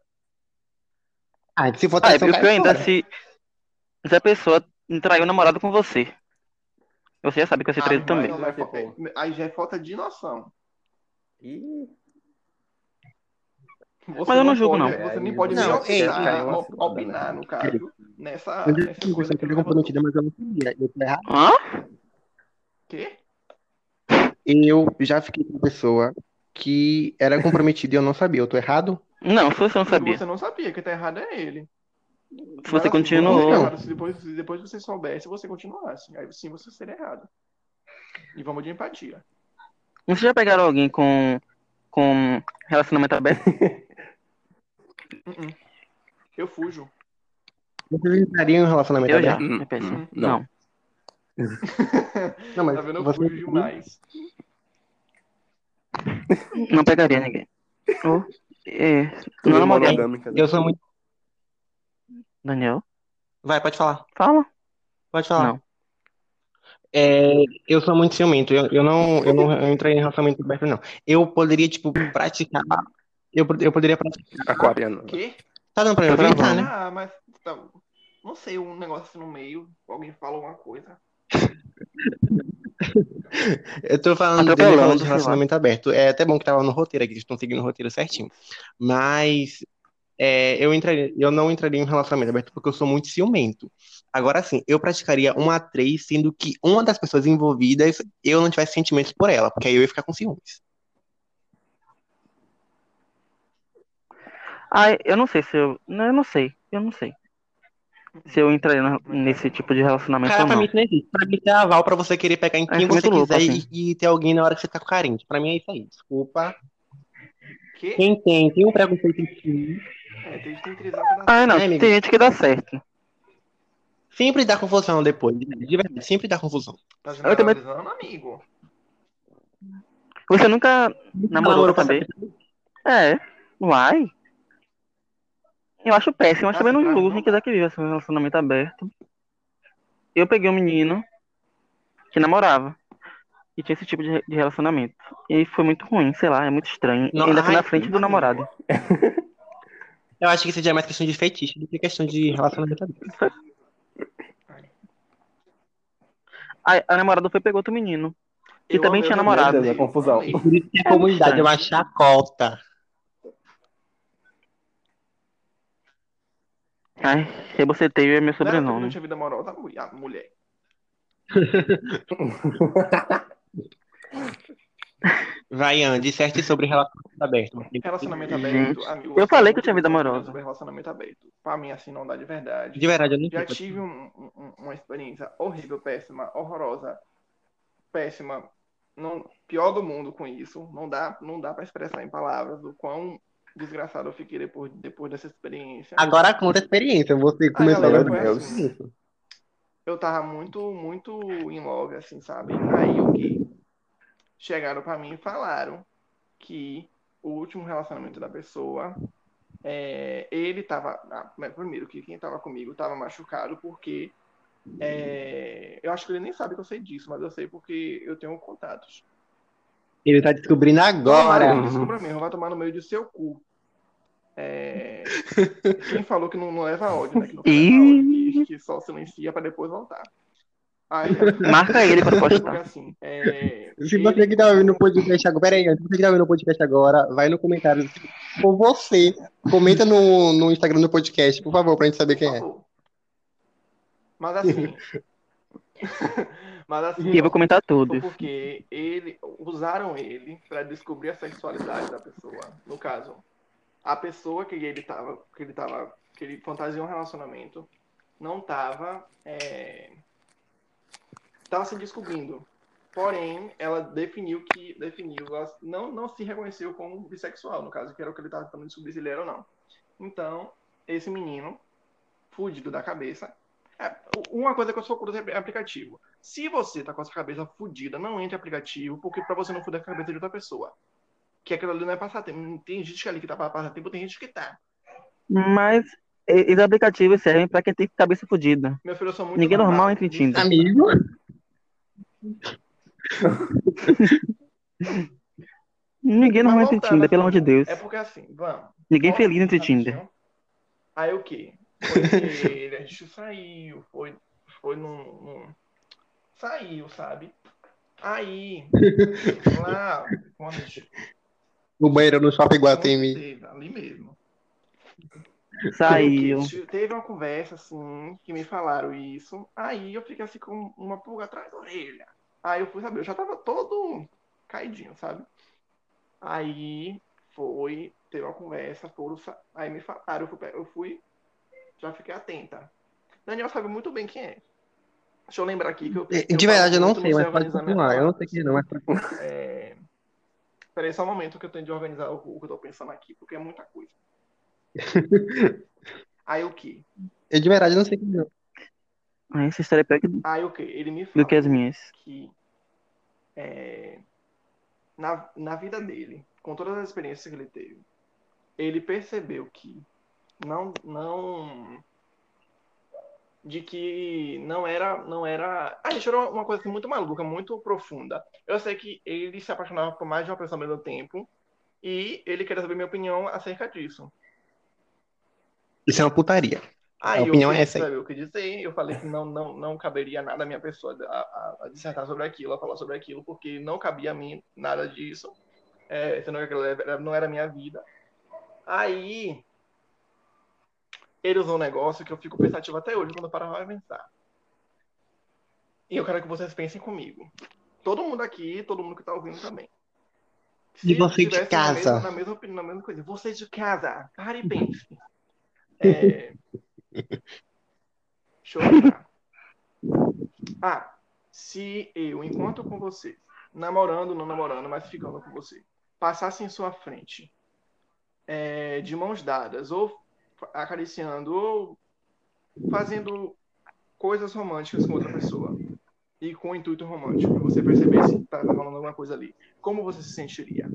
Ah, se for Ah, é traição, pior cai ainda se, se a pessoa traiu o namorado com você. Você já sabe que você Ah, mas também. não vai- é- Aí já é falta de noção. Ih, Você Mas eu não julgo, pode- não. Você nem pode Não, ei, opinar, opinar, no caso, nessa, Eu nessa tinha coisa que a comprometida, mas eu não sabia. Eu tô errado. Hã? Quê? Eu já fiquei com uma pessoa que era comprometida e eu não sabia. Eu tô errado? Não, se você não Se sabia. Você não sabia, que tá errado é ele. Se você assim, continuou. Se depois, se depois você soubesse, você continuasse. Aí sim você seria errado. E vamos de empatia. Vocês já pegaram alguém com, com relacionamento aberto? [laughs] Uh-uh. Eu fujo. Vocês entrariam em um relacionamento Eu já. aberto? Hum, É péssimo. hum, Não. [laughs] Não, mas Tá vendo? Eu você... fujo demais. Não pegaria ninguém. Oh, é, não namoraria. monogâmica, né? Eu sou muito... Daniel, Vai, pode falar. fala. Pode falar. Não. É, eu sou muito ciumento. Eu, eu não, eu não eu entrei em relacionamento aberto, não. Eu poderia, tipo, praticar. Eu, eu poderia praticar. Aquariano. Quê? Tá dando pra gravando. né? Ah, mas tá, não sei, um negócio assim no meio, alguém fala alguma coisa. Eu tô falando dele Atropelando, falando de relacionamento aberto. É até bom que tava no roteiro aqui, eles estão seguindo o roteiro certinho. Mas é, eu entraria, eu não entraria em um relacionamento aberto porque eu sou muito ciumento. Agora sim, eu praticaria um a três, sendo que uma das pessoas envolvidas eu não tivesse sentimentos por ela, porque aí eu ia ficar com ciúmes. Ah, eu não sei se eu. Não, eu não sei. Eu não sei. Se eu entraria na- nesse tipo de relacionamento Cara, ou pra não. mim isso não existe. Pra mim é aval pra você querer pegar em É, quem é você muito louco, quiser assim. e, e ter alguém na hora que você tá carente. Pra mim é isso aí. Desculpa. Quê? Quem tem, tem um preconceito em si. É, tem gente que tem que pra Ah, não. É. Tem gente que dá certo. Sempre dá confusão depois. De verdade, sempre dá confusão. Tá Eu também- amigo. Você nunca namorou pra saber? É. Uai. Eu acho péssimo, mas Assim, também não julgo quem quiser que viva esse relacionamento aberto. Eu peguei um menino que namorava e tinha esse tipo de, de relacionamento. E foi muito ruim, sei lá, é muito estranho. Não, e ainda foi na frente do namorado. Eu acho que isso já é mais questão de fetiche do que questão de relacionamento aberto. A, a namorada foi e pegou outro menino. Que Eu também tinha namorado. Deus, é confusão. amei. Por isso que a comunidade é uma chacota. Ai, reboceteio é meu Não era porque não sobrenome. tinha vida amorosa, a mulher. [laughs] Vai, Andy, disserte sobre relacionamento aberto. Relacionamento aberto, amigo. eu falei que eu tinha vida amorosa. Sobre relacionamento aberto. Pra mim, assim, não dá de verdade. De verdade, eu não Já tive um- um- uma experiência horrível, péssima, horrorosa, péssima, não, pior do mundo com isso. Não dá, não dá para expressar em palavras o quão desgraçado eu fiquei depois, depois dessa experiência. Agora conta a experiência. Você começou a assim. Eu tava muito, muito em love, assim, sabe? Aí o que? Chegaram pra mim e falaram que o último relacionamento da pessoa, é, ele tava. ah, Primeiro, que quem tava comigo tava machucado porque. é, eu acho que ele nem sabe que eu sei disso, mas eu sei porque eu tenho contatos. Ele tá descobrindo agora. Desculpa mesmo, vai tomar no meio do seu cu. É, Quem falou que não, não leva ódio, né? Que, não ódio, que, só silencia pra depois voltar. Aí, Marca ele pra postar. assim, é, Se você que tá ouvindo o podcast agora, peraí, antes, você que tá ouvindo o podcast agora, vai no comentário. Ou você, comenta no, no Instagram do podcast, por favor, pra gente saber quem é. Mas assim. [laughs] mas assim. E eu vou comentar tudo. porque ele usaram ele para descobrir a sexualidade da pessoa. No caso, a pessoa que ele tava, que ele tava, que ele fantasiou um relacionamento, não tava, é, tava se descobrindo. Porém, ela definiu que definiu, ela não não se reconheceu como bissexual, no caso, que era o que ele estava tentando descobrir se ele era ou não. Então, esse menino, fudido da cabeça, é, uma coisa que eu sou curioso é aplicativo. Se você tá com a sua cabeça fudida, não entre aplicativo, porque pra você não fuder a cabeça de outra pessoa. Que aquilo ali não é passatempo. Tem gente ali que tá pra passatempo, tem gente que tá. Mas esses aplicativos servem pra quem tem cabeça fodida. Meu filho, eu sou muito Ninguém normal normal. entra em Tinder. Amigo, [laughs] Ninguém normal entra em voltando, Tinder, pelo amor de Deus. É porque assim, vamos. Ninguém feliz entra em rapidinho. Tinder. Aí o quê? Foi ele, a gente saiu, foi, foi num, num- Saiu, sabe? Aí, [laughs] lá, quando a gente o banheiro no shopping Guatemi. Teve, ali mesmo. Saiu. Teve- Teve uma conversa, assim, que me falaram isso. Aí eu fiquei assim com uma pulga atrás da orelha. Aí eu fui saber, eu já tava todo caidinho, sabe? Aí foi, teve uma conversa, foram, aí me falaram, eu fui, eu fui, já fiquei atenta. Daniel sabe muito bem quem é. Deixa eu lembrar aqui que eu. É, De verdade, eu não sei, mas pode continuar. Eu não sei palavras. quem não, mas pode [laughs] É... Peraí, só um momento que eu tenho de organizar o, o que eu tô pensando aqui, porque é muita coisa. [laughs] Aí o que? Eu de verdade não sei quem não. Ah, Essa história é pior que- Aí o que? Ele me do falou que as minhas. que é, na, na vida dele, com todas as experiências que ele teve, ele percebeu que não, não de que não era, não era. A gente era uma coisa assim, muito maluca, muito profunda. Eu sei que ele se apaixonava por mais de uma pessoa ao mesmo tempo e ele queria saber minha opinião acerca disso. Isso é uma putaria. Aí A opinião eu é essa aí. o que dizer, eu falei que não, não, não caberia nada à minha pessoa a, a, a dissertar sobre aquilo, a falar sobre aquilo, porque não cabia a mim nada disso, é, aquilo era- não era minha vida. Aí ele usou um negócio que eu fico pensativo até hoje quando eu paro pra pensar. E eu quero que vocês pensem comigo. Todo mundo aqui, todo mundo que tá ouvindo também. E você de casa? Na mesma, na mesma opinião, na mesma coisa. Você de casa, pare e pense. [laughs] É... Deixa eu. Ah, se eu, enquanto com você, namorando, não namorando, mas ficando com você, passasse em sua frente, é, de mãos dadas, ou acariciando, ou fazendo coisas românticas com outra pessoa, e com o intuito romântico, que você percebesse que estava falando alguma coisa ali, como você se sentiria?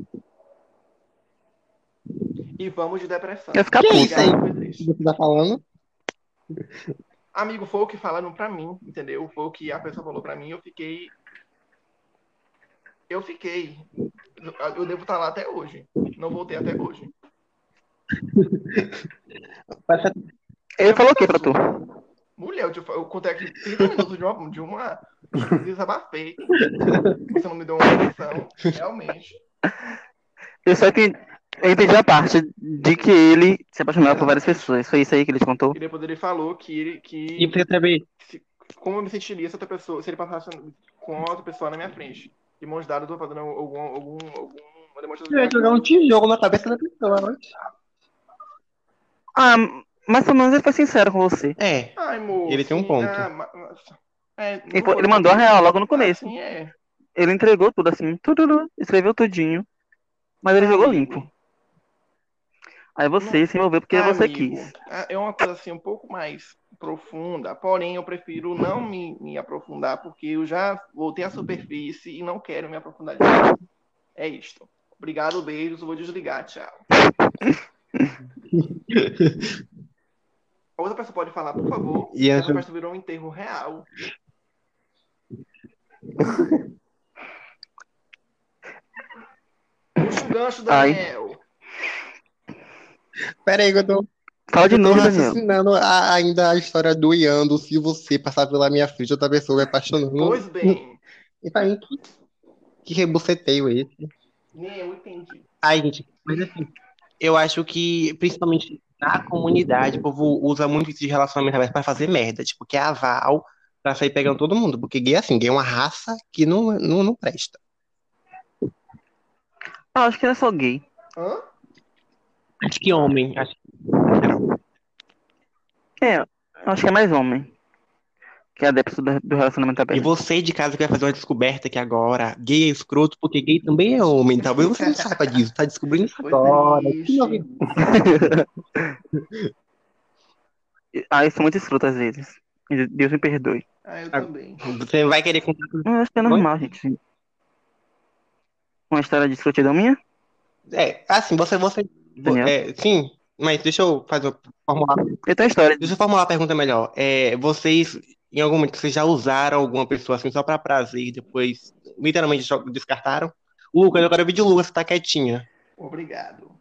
E vamos de depressão. Eu ficar puto. aí? Obrigado por que tá falando? Amigo, foi o que falaram pra mim, entendeu? Foi o que a pessoa falou pra mim, eu fiquei. Eu fiquei. Eu devo estar lá até hoje. Não voltei até hoje. Parece- Ele falou o que pra tu? Mulher, eu, te, eu contei aqui 30 minutos de uma. De uma desabafei. Você não me deu uma atenção, realmente. Eu só entendi, eu entendi a parte de que ele se apaixonava por várias pessoas. Foi isso aí que ele te contou? E depois ele falou que ele. E Que, você também. se- como eu me sentiria se outra pessoa. Se ele passasse com outra pessoa na minha frente. De mãos dadas, eu tô fazendo algum. algum, alguma demonstração. Eu ia jogar um tijolo na cabeça da pessoa, né? Ah, mas pelo menos ele foi sincero com você. É. Ai, moço. Ele tem um ponto. ah, ma- ma- é, não Ele, foi ele mandou a real logo no começo. Assim é. Ele entregou tudo assim, tudo, escreveu tudinho. Mas ele jogou Amigo. limpo. Aí você se envolveu porque você Amigo, quis. é- É uma coisa assim um pouco mais profunda, porém eu prefiro não me, me aprofundar porque eu já voltei à superfície e não quero me aprofundar de novo. É isto. Obrigado, beijos, vou desligar, tchau. [laughs] A outra pessoa pode falar, por favor. E Essa essa- festa virou um enterro real. Puxa o gancho. Daniel. Pera aí, que eu tô, Fala de eu tô novo, Daniel. a- ainda a história do Iando. Se você passar pela minha frente, outra pessoa vai apaixonando. Pois bem, E pra mim, que, que rebuceteio esse. nem eu entendi. Ai, gente, mas assim, eu acho que, principalmente na comunidade, o povo usa muito isso de relacionamento aberto pra fazer merda. Tipo, que é aval pra sair pegando todo mundo. Porque gay é assim, gay é uma raça que não, não, não presta. Ah, acho que não é só gay. Hã? Acho que homem, acho É, eu acho que é mais homem. Que é adepto do, do relacionamento E aberto. você de casa que vai fazer uma descoberta aqui agora, gay é escroto, porque gay também é homem. Talvez você não saiba disso, tá descobrindo isso Foi agora. Que novidade. [laughs] Ah, eu sou muito escroto às vezes. Deus me perdoe. Ah, eu Ah. também. Você vai querer contar tudo. Eu acho que é normal, gente. Uma história de escrotidão minha? É, assim, você, você. É, sim, mas deixa eu fazer formular. Eu tenho história. Deixa eu formular a pergunta melhor. É, vocês, em algum momento, vocês já usaram alguma pessoa assim só pra prazer e depois literalmente descartaram? Lucas, eu quero ouvir de Lucas, tá quietinha. Obrigado.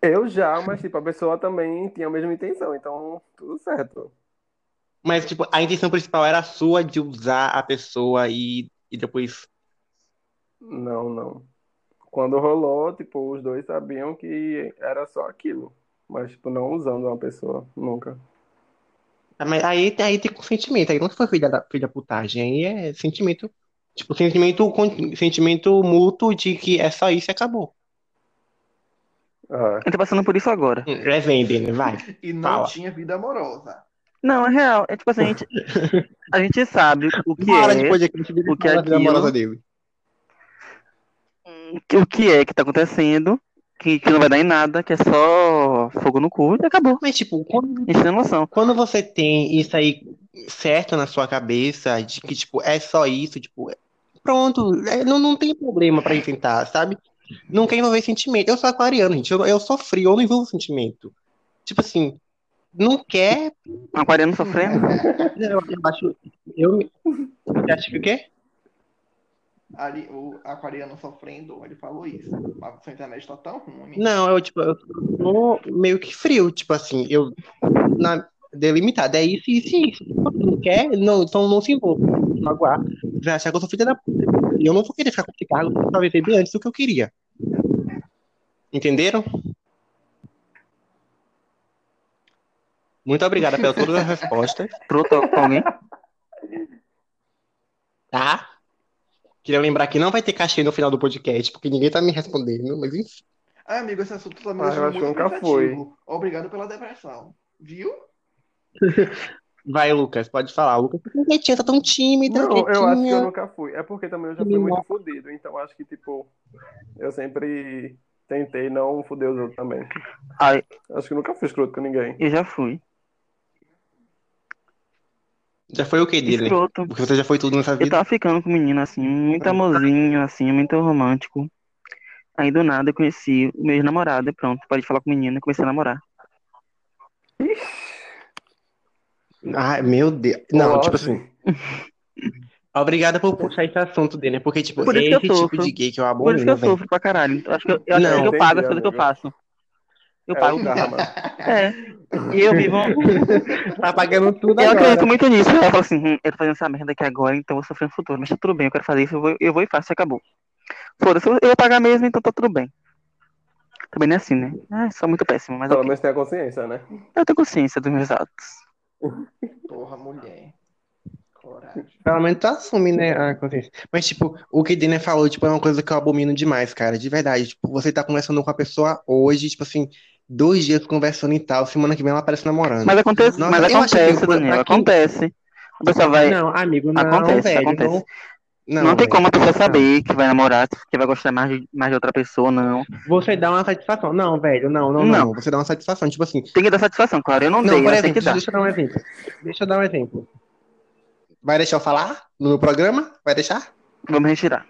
Eu já, mas tipo, a pessoa também tinha a mesma intenção, então tudo certo. Mas, tipo, a intenção principal era a sua de usar a pessoa e, e depois. Não, não. Quando rolou, tipo, os dois sabiam que era só aquilo. Mas, tipo, não usando uma pessoa, nunca. Mas aí, aí tem consentimento, aí não foi filha da filha putagem, aí é sentimento. Tipo, sentimento, sentimento mútuo de que é só isso e acabou. Ah, Eu tô passando por isso agora. Hum, É vender, vai. [laughs] E não Fala. tinha vida amorosa. Não, é real. É tipo assim, a gente, [laughs] a gente sabe o que Uma hora de é, podcast dele o que é da vida aquilo? amorosa dele. que- o que é que tá acontecendo, que, que não vai dar em nada, que é só fogo no cu e acabou. Mas, tipo, quando, gente tem noção. quando você tem isso aí certo na sua cabeça, de que, tipo, é só isso, tipo, pronto, é, não, não tem problema pra tentar, sabe? Não quer envolver sentimento. Eu sou aquariano, gente, eu, eu sou frio, eu não envolvo sentimento. Tipo assim, não quer. Aquariano sofrendo. Eu, eu acho. Eu, você acha que o quê? Ali, o aquariano sofrendo, ele falou isso. Mas sua internet tá tão ruim. Não, eu, tipo, eu tô meio que frio, tipo assim, eu. Na, delimitado, é isso, isso e isso. Não quer, não, então não se envolva. Magoar. Vai achar que eu sou filha da puta. E eu não vou querer ficar com esse cargo, talvez bem antes do que eu queria. Entenderam? Muito obrigada pelas todas as [laughs] respostas, Pronto alguém. tá? Queria lembrar que não vai ter cachê no final do podcast, porque ninguém tá me respondendo, mas enfim. Ah, amigo, esse assunto tá me Ah, eu acho que muito nunca pensativo. Obrigado pela depressão. Viu? [laughs] Vai, Lucas, pode falar. Lucas, tá tão quietinha, tá tão tímida, Não, eu acho que eu nunca fui. É porque também eu já fui muito fudido, então acho que, tipo, eu sempre tentei não fuder os outros também. Ai, Acho que nunca fui escroto com ninguém. eu já fui. Já foi o que dele? Escroto. Porque você já foi tudo nessa Eu vida. tava ficando com um menino assim, muito amorzinho, assim, muito romântico. Aí do nada eu conheci o meu namorado e pronto, parei de falar com o menino e comecei a namorar. Ai, meu Deus. Não, Nossa. tipo assim. [laughs] Obrigada por puxar esse assunto dele, né? Porque, tipo, Por é eu esse tipo de gay que eu Por isso que abomino, eu sofro pra caralho. Eu acho que eu, eu, acho Não. que eu pago as coisas que eu faço. Eu É pago. [laughs] É. E eu vivo. [laughs] Tá pagando tudo Eu agora. acredito muito nisso. Eu falo assim, hum, eu tô fazendo essa merda aqui agora, então eu vou sofrer no futuro. Mas tá tudo bem, eu quero fazer isso, eu vou, eu vou e faço e acabou. Foda-se, eu vou pagar mesmo, então tá tudo bem. Também não é assim, né? Ah, sou muito péssimo, mas Pelo ok. menos tem a consciência, né? eu tenho consciência dos meus atos. [laughs] Porra, mulher. Coragem. Pelo menos tu assume, né, a consciência. Mas, tipo, o que Dina falou, tipo, é uma coisa que eu abomino demais, cara, de verdade. Tipo, você tá conversando com a pessoa hoje, tipo assim, dois dias conversando e tal, semana que vem ela aparece namorando. Mas acontece, Nossa, mas eu que acontece, pra quem- acontece. A pessoa vai. Não, amigo, não, Acontece, velho, acontece. não. Não, Não, tem como a pessoa Não. saber que vai namorar, que vai gostar mais de, mais de outra pessoa, não. Você dá uma satisfação. Não, velho, não, não, não. Não. Você dá uma satisfação, tipo assim. Tem que dar satisfação, claro. Eu não, Não, dei, por mas tem exemplo, que dar. deixa eu dar um exemplo. Deixa eu dar um exemplo. Vai deixar eu falar no meu programa? Vai deixar? Vamos retirar.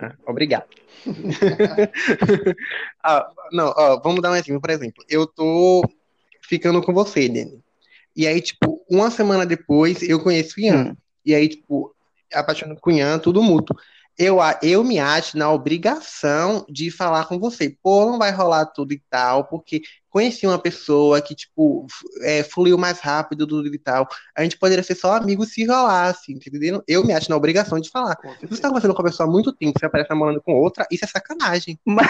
Ah, Obrigado. [laughs] Ah, não, ó, vamos dar um exemplo, por exemplo. Eu tô ficando com você, Dani. E aí, tipo, uma semana depois eu conheço o Ian. Hum. E aí, tipo, apaixonado com o Ian, tudo mútuo. Eu, a- eu me acho na obrigação de falar com você. Pô, não vai rolar tudo e tal, porque conheci uma pessoa que, tipo, é, fluiu mais rápido, tudo e tal. A gente poderia ser só amigos se rolasse, entendeu? Eu me acho na obrigação de falar. Com Se você tá conversando com uma pessoa há muito tempo, você aparece namorando com outra, isso é sacanagem. [laughs] Mas,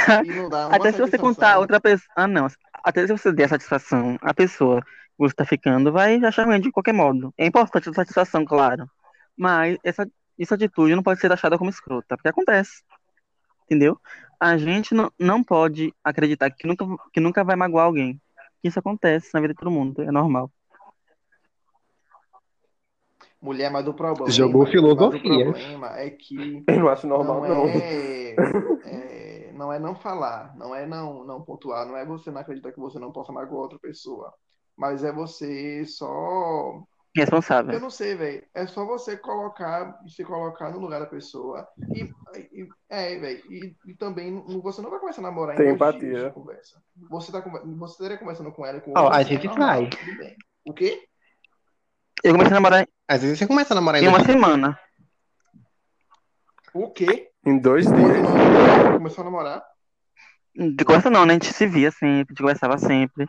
até se você contar a outra pessoa. Ah, não. Até se você der a satisfação, a pessoa que você tá ficando vai achar ruim de qualquer modo. É importante a satisfação, claro. Mas essa, essa atitude não pode ser achada como escrota, porque acontece. Entendeu? A gente não, não pode acreditar que nunca, que nunca vai magoar alguém. Isso acontece na vida de todo mundo, é normal. Mulher, mas o problema. Jogou mas filosofia. o problema é que [laughs] Eu não acho normal, não não. é, é, não é não falar, não é não, não pontuar, não é você não acreditar que você não possa magoar outra pessoa, mas é você só, eu Responsável. não sei, velho, é só você colocar, se colocar no lugar da pessoa e, e- é, velho, e, e também você não vai começar a namorar em Tem dois empatia. conversa. Você tá você estaria conversando com ela e com outra, a gente normal, vai. tudo bem. O quê? Eu comecei a namorar Às vezes você começa a namorar em ainda. uma semana. O quê? Em dois dias. começou a namorar? De conversa não, né? A gente se via sempre, a gente conversava sempre.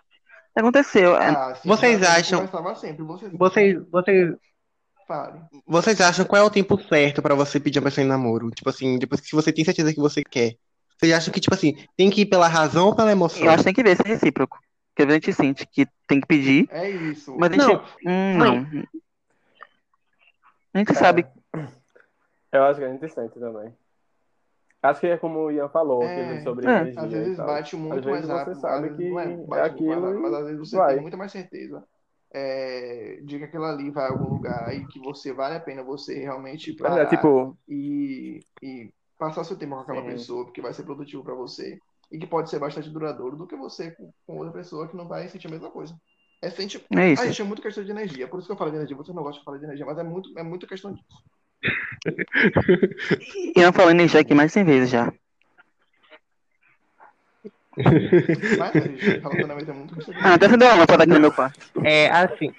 Aconteceu. é- Ah, sim, Vocês acham- vocês, Vocês, vocês, vocês acham qual é o tempo certo pra você pedir uma pessoa em namoro? Tipo assim, depois que você tem certeza que você quer. Vocês acham que, tipo assim, tem que ir pela razão ou pela emoção? Eu acho que tem que ver se é recíproco. Porque a gente sente que tem que pedir, É isso. mas a gente. Não. Hum, Não. não. A gente É. sabe. Eu acho que a gente sente também. Acho que é como o Ian falou, É, aquilo sobre é. energia Às e vezes tal. bate muito Às vezes mais você rápido. sabe que não é é bate mais aquilo rápido, mas às vezes você vai. tem muita mais certeza é, de que aquilo ali vai a algum lugar e que você vale a pena você realmente Mas parar é tipo, e, e passar seu tempo com aquela Sim. pessoa, porque vai ser produtivo pra você e que pode ser bastante duradouro do que você com, outra pessoa que não vai sentir a mesma coisa. É senti... É isso. Ah, gente, é muito questão de energia. Por isso que eu falo de energia. Você não gosta de falar de energia, mas é muito, é muito questão disso. E eu falando energia aqui mais de 100 vezes já. Mas, gente, relacionamento é muito Ah, até você deu uma lâmpada aqui no meu quarto. É assim.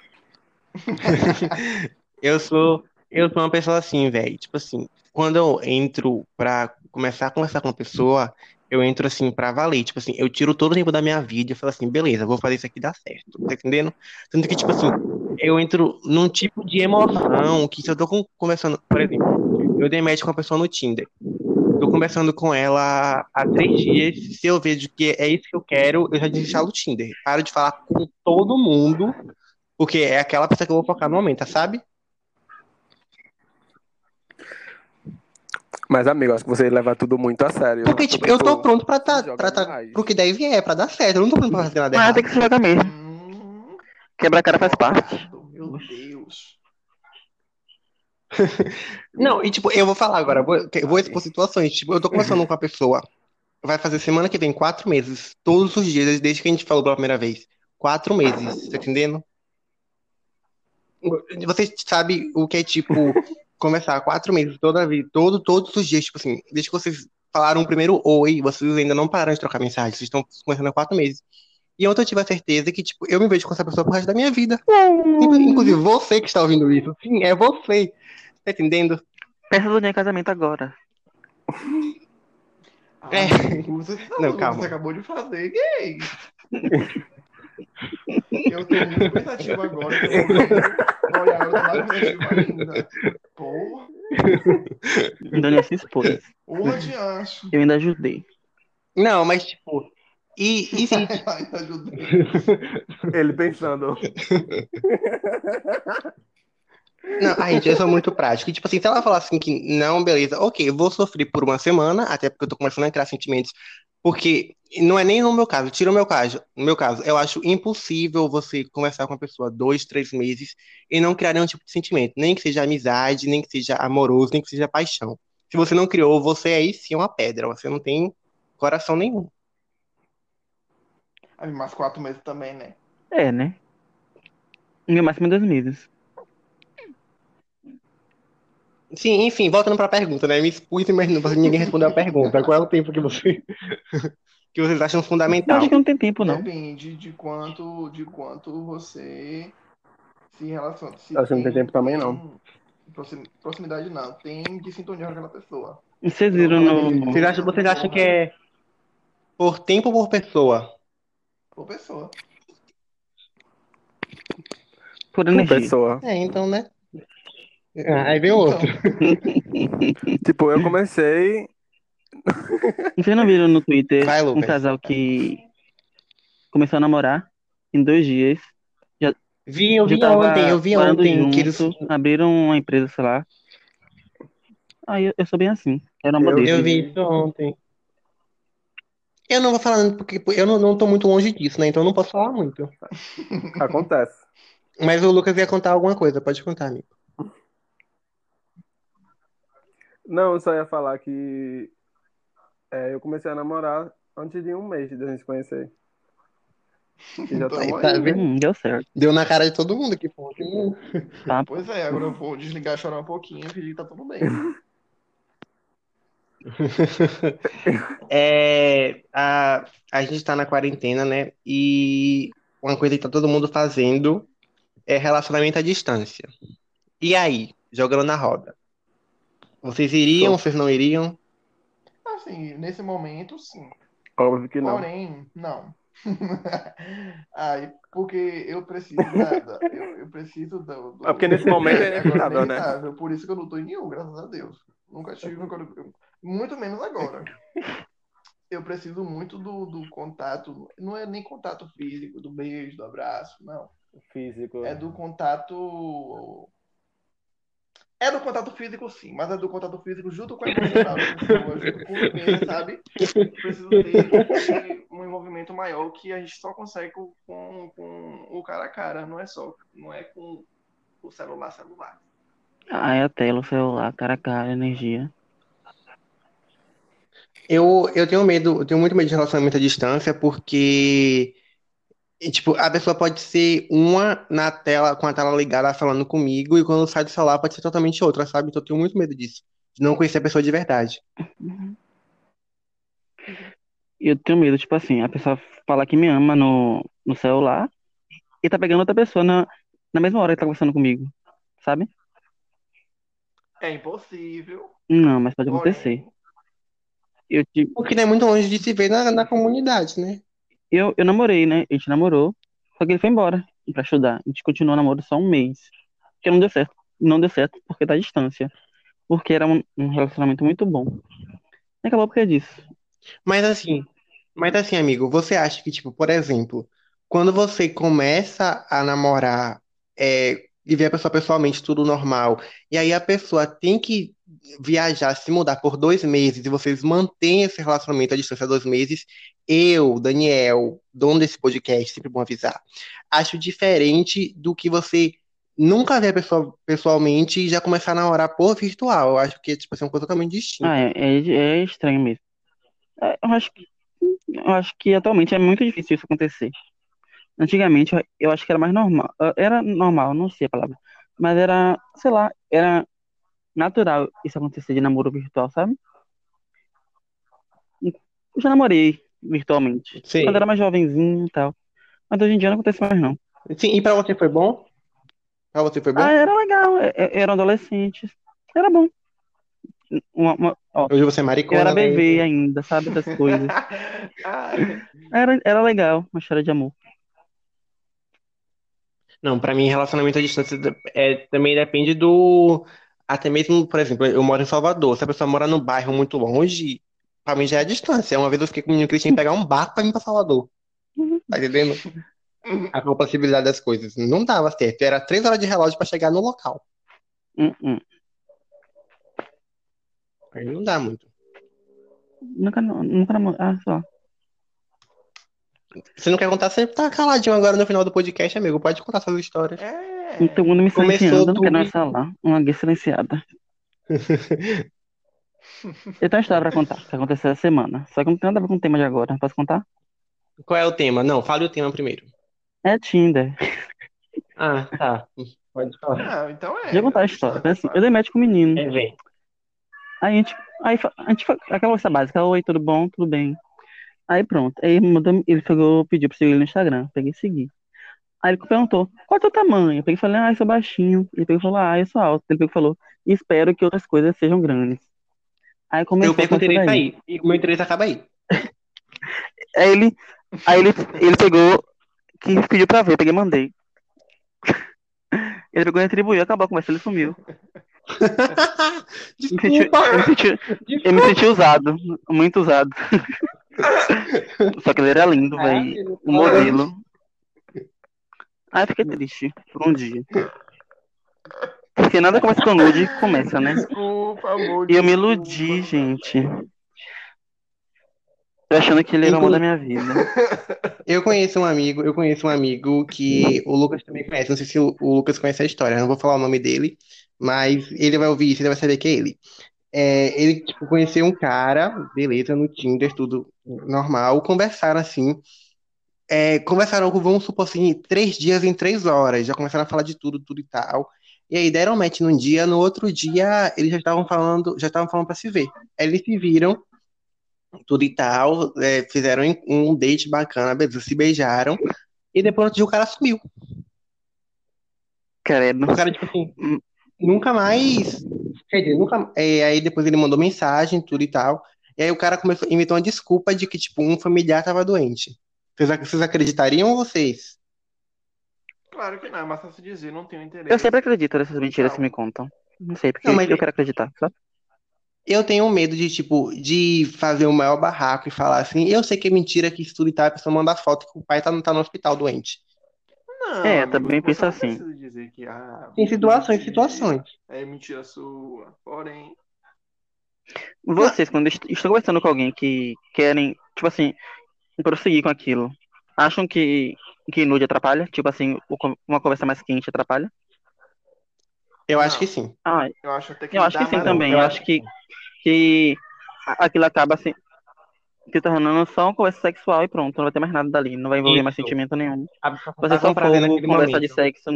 [laughs] eu sou eu sou uma pessoa assim, velho. Tipo assim, quando eu entro pra começar a conversar com uma pessoa, eu entro assim pra valer. Tipo assim, eu tiro todo o tempo da minha vida e falo assim, beleza, vou fazer isso aqui dar certo. Tá entendendo? Tanto que, tipo assim, eu entro num tipo de emoção que se eu tô com- conversando, por exemplo, eu dei match com uma pessoa no Tinder. Tô conversando com ela há três dias. Se eu vejo que é isso que eu quero, eu já desinstalo o Tinder. Paro de falar com todo mundo, porque é aquela pessoa que eu vou focar no momento, sabe? Mas amigo, acho que você leva tudo muito a sério. Porque, tipo, eu tô pronto pra tá, pra tá, pro que daí vier, pra dar certo. Eu não tô pronto pra fazer nada Mas errado. tem que se jogar mesmo. Hum, Quebrar a cara faz parte. Meu Deus. [laughs] Não, e tipo, eu vou falar agora, vou, eu vou expor situações. Tipo, eu tô conversando com a pessoa, vai fazer semana que vem quatro meses, todos os dias, desde que a gente falou pela primeira vez. Quatro meses, tá entendendo? Você sabe o que é, tipo, conversar quatro meses toda vida, todo, todos os dias, tipo assim, desde que vocês falaram um primeiro oi, vocês ainda não pararam de trocar mensagem, vocês estão começando há quatro meses. E ontem eu tive a certeza que, tipo, eu me vejo com essa pessoa pro resto da minha vida. Inclusive, você que está ouvindo isso. Sim, é você. Tá entendendo? Peça do em casamento agora. Ah, É. Você, Não, você calma. acabou de fazer, gay. Eu tô muito pensativo agora. Eu tô vendo- Olha, eu tô mais pensativo ainda. Porra, Daniel se expôs. porra de ancho. Eu ainda ajudei. Não, mas, tipo. E, e [laughs] ajudei. Ele pensando. Não, a gente, eu sou muito prático. E, tipo assim, se ela falar assim que não, beleza, ok, eu vou sofrer por uma semana, até porque eu tô começando a criar sentimentos. Porque não é nem no meu caso, tira o meu caso. No meu caso, eu acho impossível você conversar com uma pessoa dois, três meses e não criar nenhum tipo de sentimento. Nem que seja amizade, nem que seja amoroso, nem que seja paixão. Se você não criou, você aí sim é uma pedra. Você não tem coração nenhum. Mais quatro meses também, né? É, né? No máximo dois meses. Sim, enfim, voltando pra pergunta, né? Me expus, mas não, ninguém respondeu a pergunta. Qual é o tempo que você [laughs] que vocês acham Eu fundamental? acho que não tem tempo, não. Depende de quanto, de quanto você se relaciona. Se Acho que não tem tempo também, não. proxim- Proximidade não, tem de sintonia com aquela pessoa. Vocês viram no. Vocês acham, vocês acham que é por tempo ou por pessoa? Por pessoa. Por Por energia. pessoa. É, então, né? Ah, aí vem outro. [laughs] Tipo, eu comecei. Vocês não viram no Twitter Vai, um casal que começou a namorar em dois dias. Vi, eu Já vi ontem, eu vi ontem que eles. junto, abriram uma empresa, sei lá. Aí eu, eu sou bem assim. Era uma Eu-. Eu vi isso ontem. Eu não vou falar porque eu não, não tô muito longe disso, né? Então eu não posso falar muito. Acontece. Mas o Lucas ia contar alguma coisa, pode contar, amigo. Não, eu só ia falar que é, eu comecei a namorar antes de um mês de a gente se conhecer. E já Então, [laughs] aí, tá aí. vendo? Hum, deu certo. Deu na cara de todo mundo aqui, pô. Tá? [laughs] Pois é, agora eu vou desligar, chorar um pouquinho e fingir que tá tudo bem. [laughs] É, a, a gente tá na quarentena, né? E uma coisa que tá todo mundo fazendo é relacionamento à distância. E aí, jogando na roda? Vocês iriam, vocês não iriam? Assim, nesse momento, sim. Óbvio que não. Porém, não. [laughs] Ai, porque eu preciso da, da- eu, eu preciso do, do- É porque nesse momento é [laughs] inevitável, né? Por isso que eu não tô em nenhum, graças a Deus. Nunca tive, nunca- muito menos agora. Eu preciso muito do, do contato, não é nem contato físico, do beijo, do abraço, não. Físico. É do contato. É do contato físico, sim, mas é do contato físico junto com a emocional junto com o que, sabe? Preciso ter um envolvimento maior que a gente só consegue com, com, o cara a cara, não é só, não é com o celular celular. Aí a tela, o celular, cara a cara, energia. Eu, eu tenho medo, eu tenho muito medo de relacionamento à distância, porque, e, tipo, a pessoa pode ser uma na tela, com a tela ligada, falando comigo, e quando sai do celular pode ser totalmente outra, sabe? Então eu tenho muito medo disso, de não conhecer a pessoa de verdade. E eu tenho medo, tipo assim, a pessoa falar que me ama no, no celular e tá pegando outra pessoa na, na mesma hora que tá conversando comigo, sabe? É impossível. Não, mas pode porém, acontecer. Eu, Porque não é muito longe de se ver na, na comunidade, né? Eu, eu namorei, né? A gente namorou, só que ele foi embora pra estudar. A gente continuou namoro só um mês. Porque não deu certo. Não deu certo porque da distância. Porque era um, relacionamento muito bom. E acabou por causa disso. Mas assim, mas assim, amigo, você acha que, tipo, por exemplo, quando você começa a namorar é, e vê a pessoa pessoalmente, tudo normal, e aí a pessoa tem que viajar, se mudar por dois meses, e vocês mantêm esse relacionamento à distância dois meses, eu, Daniel, dono desse podcast, sempre bom avisar, acho diferente do que você nunca ver a pessoa pessoalmente e já começar a namorar por virtual. Eu acho que tipo, assim, é uma coisa totalmente distinta. Ah, é, é, é estranho mesmo. É, eu acho que, eu acho que atualmente é muito difícil isso acontecer. Antigamente eu, eu acho que era mais normal. Era normal, não sei a palavra. Mas era, sei lá, era natural isso acontecer de namoro virtual, sabe? Eu já namorei virtualmente. Sim. Quando era mais jovenzinho e tal. Mas hoje em dia não acontece mais, não. Sim, e pra você foi bom? Pra você foi bom? Ah, era legal. é- Eram adolescentes. Era bom. Uma- uma- ó, Hoje você é eu maricona, era né? bebê ainda, sabe? Essas coisas. [laughs] Era, era legal, uma história de amor. Não, pra mim, relacionamento à distância é, também depende do. Até mesmo, por exemplo, eu moro em Salvador. Se a pessoa mora num bairro muito longe, pra mim já é a distância. Uma vez eu fiquei com o menino que pegar um barco pra vir pra Salvador. Tá entendendo? A possibilidade das coisas. Não dava certo. Era três horas de relógio pra chegar no local. Hum, hum. Aí não dá muito. Nunca, nunca namorei. Ah, só. Você não quer contar, você tá caladinho agora no final do podcast, amigo. Pode contar suas histórias. é. Todo mundo me silenciando, não quero tudo. mais falar. Uma gay silenciada. [laughs] Eu tenho uma história pra contar, que aconteceu essa semana. Só que não tem nada a ver com o tema de agora. Posso contar? Qual é o tema? Não, fale o tema primeiro. É Tinder. Ah, tá. Pode falar. Ah, então é. Deixa eu contar a história. Foi assim, eu dei match com o menino. É, vem. Aí a gente, aí a gente, fa- aquela coisa básica, oi, tudo bom? Tudo bem. Aí pronto. Aí ele mandou, ele pegou, pediu pra seguir ele no Instagram. Peguei e segui. Aí ele perguntou, qual é o teu tamanho? Eu peguei e falei, ah, eu sou baixinho. Ele pegou e falou, ah, eu sou alto. Ele pegou e falou, espero que outras coisas sejam grandes. Aí começou Eu perco o interesse aí. E o meu interesse acaba aí. [laughs] Aí ele, aí ele, ele pegou, que pediu pra ver, eu peguei e mandei. Ele pegou e retribuiu, acabou a conversa, ele sumiu. [laughs] Eu me senti, eu me senti, eu me senti usado, muito usado. [laughs] Só que ele era lindo, velho. O modelo. Aí eu fiquei triste por um dia. Porque nada começa com nude, começa, né? Desculpa, amor. E eu me desculpa. iludi, gente. Eu achando que ele era o amor da minha vida. Eu conheço um amigo, eu conheço um amigo que o Lucas também conhece. Não sei se o, Lucas conhece a história, eu não vou falar o nome dele, mas ele vai ouvir isso, ele vai saber que é ele. É, ele, tipo, conheceu um cara, beleza, no Tinder, tudo normal, conversaram assim. É, conversaram, vamos supor assim, três dias em três horas, já começaram a falar de tudo, tudo e tal. E aí deram match num dia, no outro dia eles já estavam falando, já estavam falando pra se ver. Aí eles se viram, tudo e tal, é, fizeram um date bacana, beleza, se beijaram, e depois no outro dia o cara sumiu. Credo. O cara, tipo assim, nunca mais. Quer dizer, nunca. é, aí depois ele mandou mensagem, tudo e tal. E aí o cara começou, inventou uma desculpa de que, tipo, um familiar tava doente. Vocês, ac- vocês acreditariam ou vocês? Claro que não, mas só se dizer, não tenho interesse. Eu sempre acredito nessas mentiras que me contam. Não sei, porque Não, mas- eu quero acreditar, sabe? Eu tenho medo de, tipo, de fazer o maior barraco e falar assim, eu sei que é mentira que isso tudo e tal, a pessoa manda foto que o pai tá, tá no hospital doente. Não, É, amigo, também penso assim. dizer que, ah, Tem situações, mentira, situações. É mentira sua. Porém, Vocês, quando est- estão conversando com alguém que querem, tipo assim, prosseguir com aquilo, acham que, que nude atrapalha? Tipo assim, uma conversa mais quente atrapalha? Eu acho Não. que sim. Ah, eu acho até que eu acho que sim também. eu acho que, que aquilo acaba assim, se tornando só uma conversa sexual e pronto, não vai ter mais nada dali, não vai envolver mais Isso. sentimento nenhum. Você tá só naquele conversar de sexo,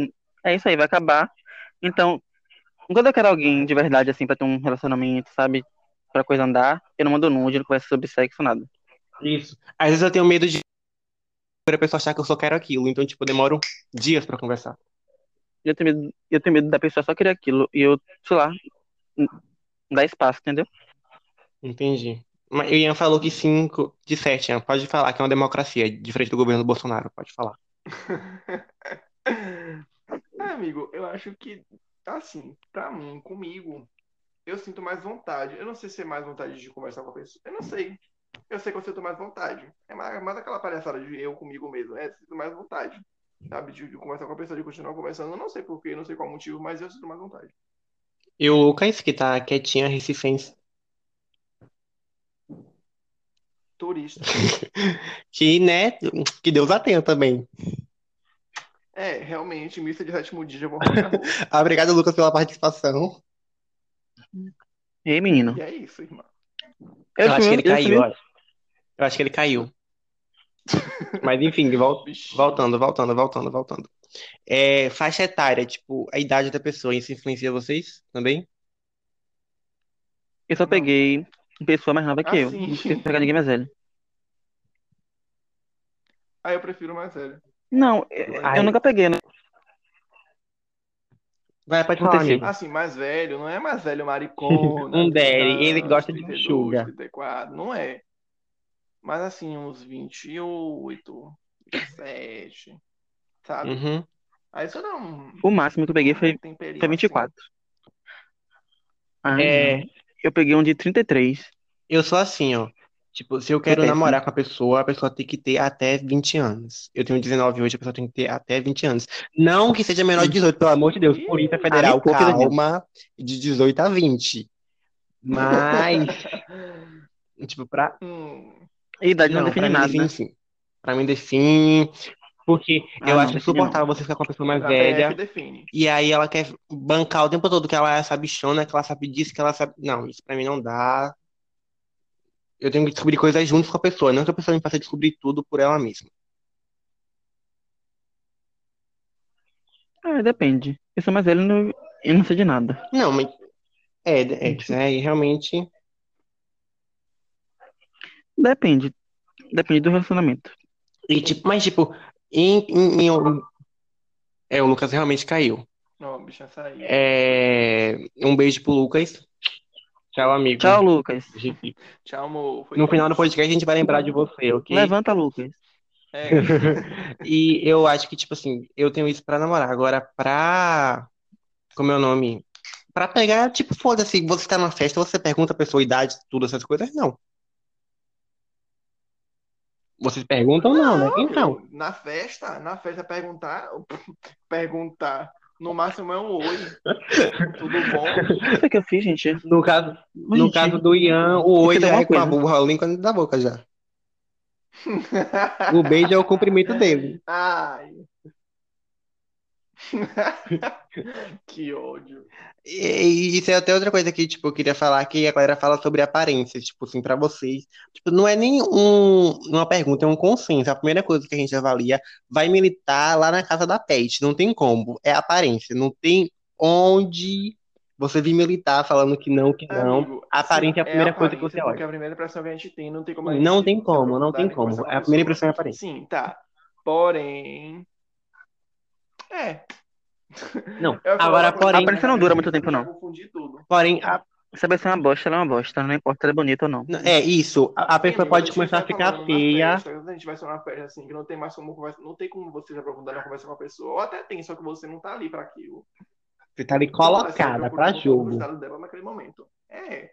é isso aí, vai acabar. Então, quando eu quero alguém de verdade, assim, pra ter um relacionamento, sabe? Pra coisa andar, eu não mando nude, não converso sobre sexo, nada. Isso. Às vezes eu tenho medo de a pessoa achar que eu só quero aquilo. Então, tipo, demoro dias pra conversar. Eu tenho medo, eu tenho medo da pessoa só querer aquilo e eu, sei lá, dar espaço, entendeu? Entendi. Mas o Ian falou que 5 de 7, Ian. Pode falar que é uma democracia, diferente do governo do Bolsonaro. Pode falar. [laughs] É, amigo, eu acho que, assim, pra mim, comigo, eu sinto mais vontade. Eu não sei se é mais vontade de conversar com a pessoa. Eu não sei. Eu sei que eu sinto mais vontade. É mais, mais aquela palhaçada de eu comigo mesmo. É, eu sinto mais vontade. Sabe? De, de conversar com a pessoa, de continuar conversando. Eu não sei porquê, não sei qual motivo, mas eu sinto mais vontade. E o Lucas, que tá quietinha, recifense, Turista. [laughs] que, né, que Deus a tenha também. É, realmente, missa de sétimo dia, vou [laughs] Obrigado, Lucas, pela participação. Ei, menino. E é isso, irmão. Eu acho que ele eu caiu, ó. Eu acho que ele caiu. Mas enfim, vol- [laughs] Vixe. voltando, voltando, voltando, voltando. É, faixa etária, tipo, a idade da pessoa, isso influencia vocês também? Eu só peguei pessoa mais nova que Ah, eu. sim. Não quis pegar ninguém mais velho. Aí eu prefiro mais velho. Não, eu, Ai. eu nunca peguei, né? Vai, pode falar, amigo. Assim, mais velho, não é mais velho [laughs] maricona. Um daddy, 30 ele gosta de 32, enxuga. 34, não é. Mas assim, uns 28, 27, sabe? Uhum. Aí você não. O máximo que eu peguei foi, um temperinho foi 24. Ah, É, Eu peguei um de 33. eu sou assim, ó. Tipo, se eu quero péssimo. namorar com a pessoa, a pessoa tem que ter até 20 anos. Eu tenho 19 hoje, a pessoa tem que ter até 20 anos. Não que seja menor de 18, pelo amor de Deus. Polícia Federal, Daniel. calma, de 18 a 20. Mas, [laughs] tipo, pra, E idade não, Não, define pra mim nada, define né? sim. Pra mim define, porque Ah, eu não, acho insuportável você ficar com uma pessoa mais A velha define. e aí ela quer bancar o tempo todo que ela é sabichona, que ela sabe disso, que ela sabe. Não, isso pra mim não dá. Eu tenho que descobrir coisas junto com a pessoa, não que a pessoa me faça descobrir tudo por ela mesma. Ah, depende. Eu sou mais velho e não, eu não sei de nada. Não, mas. É, é, isso aí realmente. Depende. Depende do relacionamento. E, tipo, mas, tipo, em, em, em- É, o Lucas realmente caiu. Ó, o bicho saiu. É, um beijo pro Lucas. Tchau, amigo. Tchau, Lucas. [laughs] Tchau, amor. Foi No final do podcast a gente vai lembrar de você, ok? Levanta, Lucas. É. [laughs] E eu acho que, tipo assim, eu tenho isso pra namorar. Agora, pra. Como é o nome? Pra pegar, tipo, foda-se, você tá numa festa, você pergunta a pessoa a idade, tudo essas coisas, não. Vocês perguntam, não, né? Então. Na festa, na festa perguntar, [laughs] perguntar, no máximo é um oi. [laughs] Tudo bom? O que é que eu fiz, gente? No caso, no Gente, caso do Ian, o oi já é com a boca, o língua da boca já. [laughs] O beijo é o cumprimento dele. Ai. [laughs] que ódio. E, isso é até outra coisa que, tipo, eu queria falar, que a galera fala sobre aparências, tipo assim, pra vocês. Tipo, não é nem um, uma pergunta, é um consenso. A primeira coisa que a gente avalia vai militar lá na casa da Pet. Não tem como. É aparência. Não tem onde você vir militar falando que não, que não. Amigo, A aparência é a sim, primeira coisa que aparência, você Porque olha. a primeira impressão que a gente tem, não tem como a Não tem como, não tem como. É a primeira impressão é a aparência. Sim, tá. Porém. É. Não, agora, porém- mas Aparência não dura muito tempo, não. tudo. Porém, a- Se a pessoa é uma bosta, ela é uma bosta. Não importa se ela é bonita ou não. é isso. A, a pessoa Sim, pode a começar a ficar feia. festa, a gente vai ser uma festa assim, que não tem mais como conversa, não tem como você se aprofundar na conversa com a pessoa. Ou até tem, só que você não tá ali pra aquilo. Você tá ali colocada pra jogo. estado dela naquele momento. É.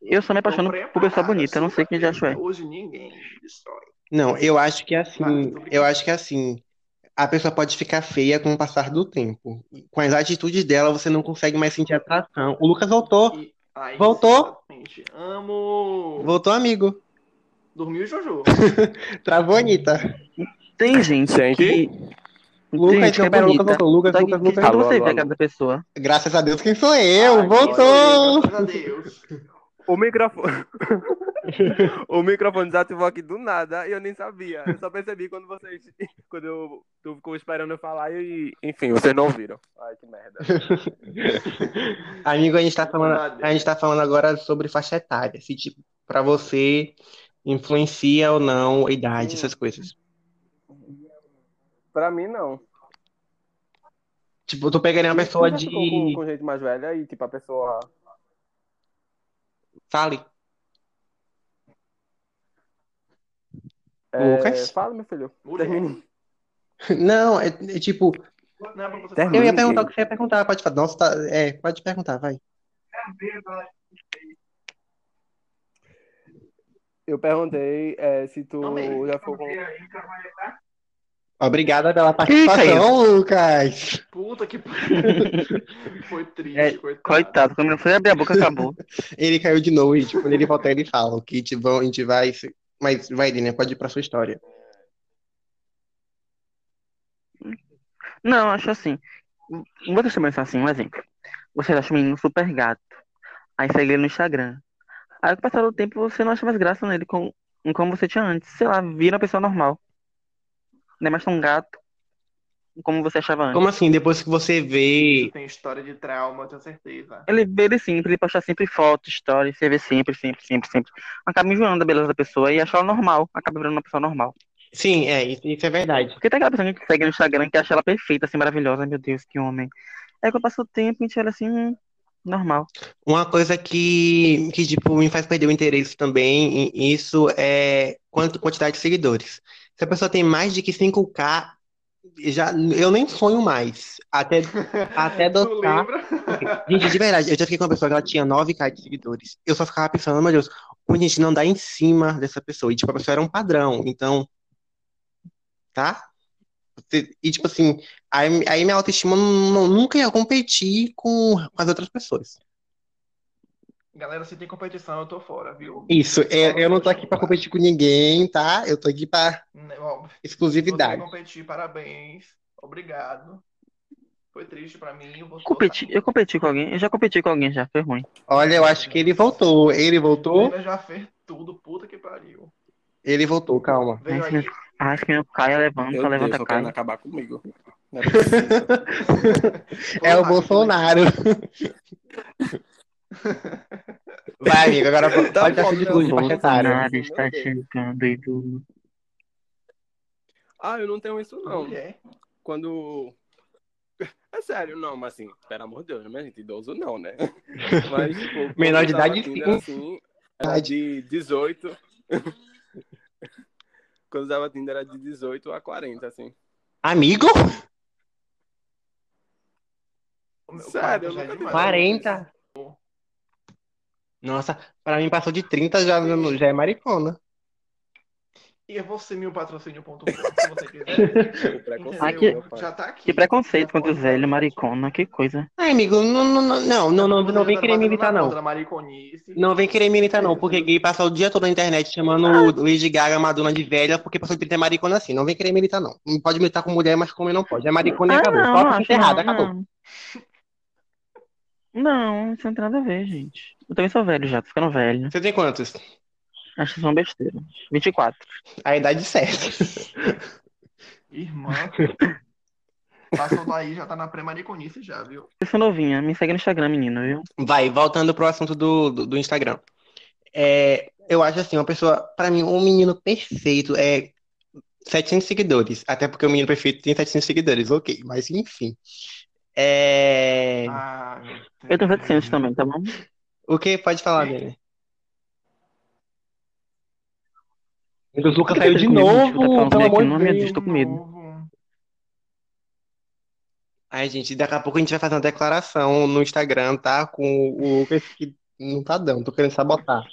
Eu só me apaixono por pessoa bonita. Eu não sei quem já achou é. Hoje ninguém destrói. Não, eu acho que é assim, eu acho que é assim, a pessoa pode ficar feia com o passar do tempo. Com as atitudes dela, você não consegue mais sentir atração. O Lucas voltou, E aí, Voltou? exatamente. Amo. voltou, amigo. Dormiu, Jojo? [laughs] Travou, Anitta. Tem gente Gente? que. Lucas, Tem gente que não, é Lucas voltou. Lucas, que Lucas, Lucas. Alô, você alô, vê a alô. cara da pessoa. Graças a Deus, quem sou eu? Ai, Voltou! Graças a Deus. [laughs] O microfone. [laughs] o microfone desativou aqui do nada e eu nem sabia. Eu só percebi quando vocês. Quando eu tu ficou esperando eu falar e. Enfim, vocês não ouviram. Ai, que merda. [laughs] Amigo, a gente tá falando, a gente tá falando agora sobre faixa etária. Se, tipo, pra você influencia ou não a idade, essas coisas. Pra mim, não. Tipo, tu pegaria uma pessoa ficou com, de. com gente mais velha e, tipo, a pessoa. Fale. É, Lucas? Fala, meu filho. Termine. Não, é, é tipo, é eu ia perguntar o que você ia perguntar, pode falar. Nossa, tá, é, pode perguntar, vai. Eu perguntei é, se tu já ficou com. Obrigada pela participação, Lucas. Puta que [laughs] Foi triste, É, coitado. Coitado, quando não foi abrir a boca, acabou. [laughs] Ele caiu de novo e tipo, quando ele voltar, ele fala o que tipo, a gente vai. Mas vai, Dina, pode ir pra sua história. Não, acho assim. Vocês também são assim, um exemplo. Você acha um menino super gato. Aí segue ele no Instagram. Aí com o passar do tempo você não acha mais graça nele com, em como você tinha antes. Sei lá, vira uma pessoa normal. Não é mais tão gato como você achava antes. Como assim? Depois que você vê. Tem história de trauma, eu tenho certeza. Ele vê ele sempre, ele posta sempre foto, stories, você vê sempre, sempre, sempre, sempre. Acaba enjoando da beleza da pessoa e acha ela normal. Acaba virando uma pessoa normal. Sim, é, isso, é verdade. Porque tem aquela pessoa que segue no Instagram que acha ela perfeita, assim, maravilhosa. Meu Deus, que homem. Aí quando passa o tempo, a gente olha assim, hum, normal. Uma coisa que, que tipo, me faz perder o interesse também, e isso é quanto, quantidade de seguidores. Se a pessoa tem mais de que 5K, já, eu nem sonho mais. Até, [laughs] até adotar. Gente, de verdade, eu já fiquei com uma pessoa que ela tinha 9k de seguidores. Eu só ficava pensando, meu Deus, como a gente não dá em cima dessa pessoa? E, tipo, a pessoa era um padrão. Então, tá? E, tipo assim, aí, aí minha autoestima não- nunca ia competir com, com as outras pessoas. Galera, se tem competição, eu tô fora, viu? Isso, eu, eu não tô aqui pra competir com ninguém, tá? Eu tô aqui pra Né, ó, Você exclusividade. vai competir, parabéns. Obrigado. Foi triste pra mim. Eu Competi, eu competi com alguém, eu já competi com alguém já, foi ruim. Olha, eu acho que ele voltou. Ele voltou? Ele já fez tudo, puta que pariu. Ele voltou, calma. Veio Ai, aí. Acho que meu Caio levanta, Meu Deus, levanta querendo Caio. acabar comigo. [laughs] Não é. É o Porra, Bolsonaro. [laughs] Vai, amigo, agora [laughs] pode Tá dar bom, seu discurso de Nelson. faixa etária. Bolsonaro está chegando e tudo. Ah, eu não tenho isso, não. Mulher. Quando. [laughs] É sério, não, mas assim, pelo amor de Deus, né, minha gente? Idoso não, né? [laughs] Mas, tipo, Menor de idade, Tinder, sim. assim, era de 18. Quando eu usava Tinder era de 18 a 40, assim. Amigo? Sério, é eu nunca demais. 40? Nossa, pra mim passou de 30 já, já é maricona. E eu vou ser meu patrocínio.com se você quiser. [laughs] O preconceito, Ah. Já tá aqui. Que preconceito contra o pode velho, usar. maricona, que coisa. Ai, amigo, não, não, não, não, não, não, não vem querer militar, não. Não vem querer militar, não, porque gay passa o dia todo na internet chamando o Lady Gaga Madonna de velha porque passou de 30 é maricona assim. Não vem querer militar, não. Não pode militar com mulher, mas com homem não pode. É maricona e Ah, acabou. não, Só tá não, acabou. Não. Não, isso não tem nada a ver, gente. Eu também sou velho já, tô ficando velho. Você tem quantos? Acho que são besteira. 24. A idade certa. [laughs] Irmã. Passou daí, já tá na pré-mariconice já, viu? Eu sou novinha, me segue no Instagram, menino, viu? Vai, voltando pro assunto do, do, do Instagram. É, eu acho assim, uma pessoa, pra mim, um menino perfeito é 700 seguidores. Até porque o menino perfeito tem 700 seguidores, ok. Mas enfim. É... Ah, Eu tenho Deus. 700 também, tá bom? O que? Pode falar, Dani. Meu Deus, o Lucas saiu de novo, tá falando pelo aqui, amor não de me Deus. tô com medo. Ai, gente, daqui a pouco a gente vai fazer uma declaração no Instagram, tá? Com o Lucas que não tá dando, tô querendo sabotar.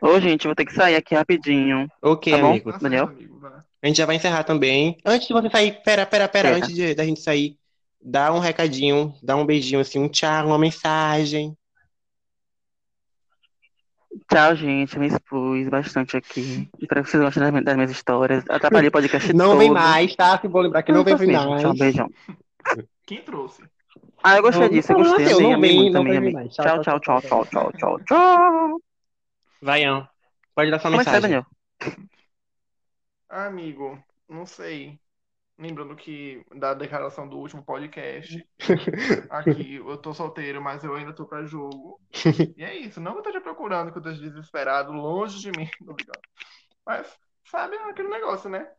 Ô, gente, vou ter que sair aqui rapidinho. Ok, Tá bom? amigo. Daniel? certo, amigo, vai. A gente já vai encerrar também. Antes de você sair, pera, pera, pera, Pera. antes de, da gente sair, dá um recadinho, dá um beijinho, assim, um tchau, uma mensagem. Tchau, gente. Eu me expus bastante aqui. Espero que vocês gostem das, das minhas histórias. Atrapalhei o podcast Não vem todo. mais, tá? Se vou lembrar que não vem faço mesmo. mais. Tchau, beijão. Quem trouxe? Ah, eu gostei Não, disso, eu não, não, gostei. não, Amei, não amei vem, muito, não amei, vem amei. mais. Tchau, tchau, tchau, tchau, tchau, tchau, tchau. Vaião, pode dar sua Como é que mensagem. Daniel? Ah, amigo, não sei. Lembrando que da declaração do último podcast, [laughs] aqui eu tô solteiro, mas eu ainda tô pra jogo. E é isso, não que eu esteja procurando, que eu esteja desesperado, longe de mim, [laughs] tô. Mas, sabe aquele negócio, né?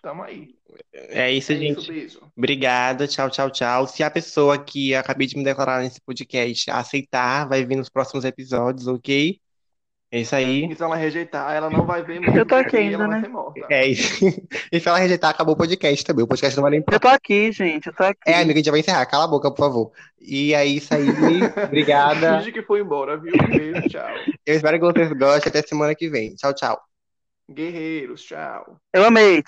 Tamo aí. É isso, É gente. isso, beijo. Obrigada, tchau, tchau, tchau. Se a pessoa que acabei de me declarar nesse podcast aceitar, vai vir nos próximos episódios, ok? É isso aí. E se ela rejeitar, ela não vai ver mesmo, Eu tô aqui ainda, ela vai né? ser morta. É isso. [laughs] E se ela rejeitar, acabou o podcast também. O podcast não vai nem Eu tô aqui, gente, eu tô aqui. É, amigo, a gente já vai encerrar. Cala a boca, por favor. E é isso aí. [laughs] Obrigada. Finge que foi embora, viu? Beijo, tchau. Eu espero que vocês gostem. Até semana que vem. Tchau, tchau. Guerreiros, tchau. Eu amei.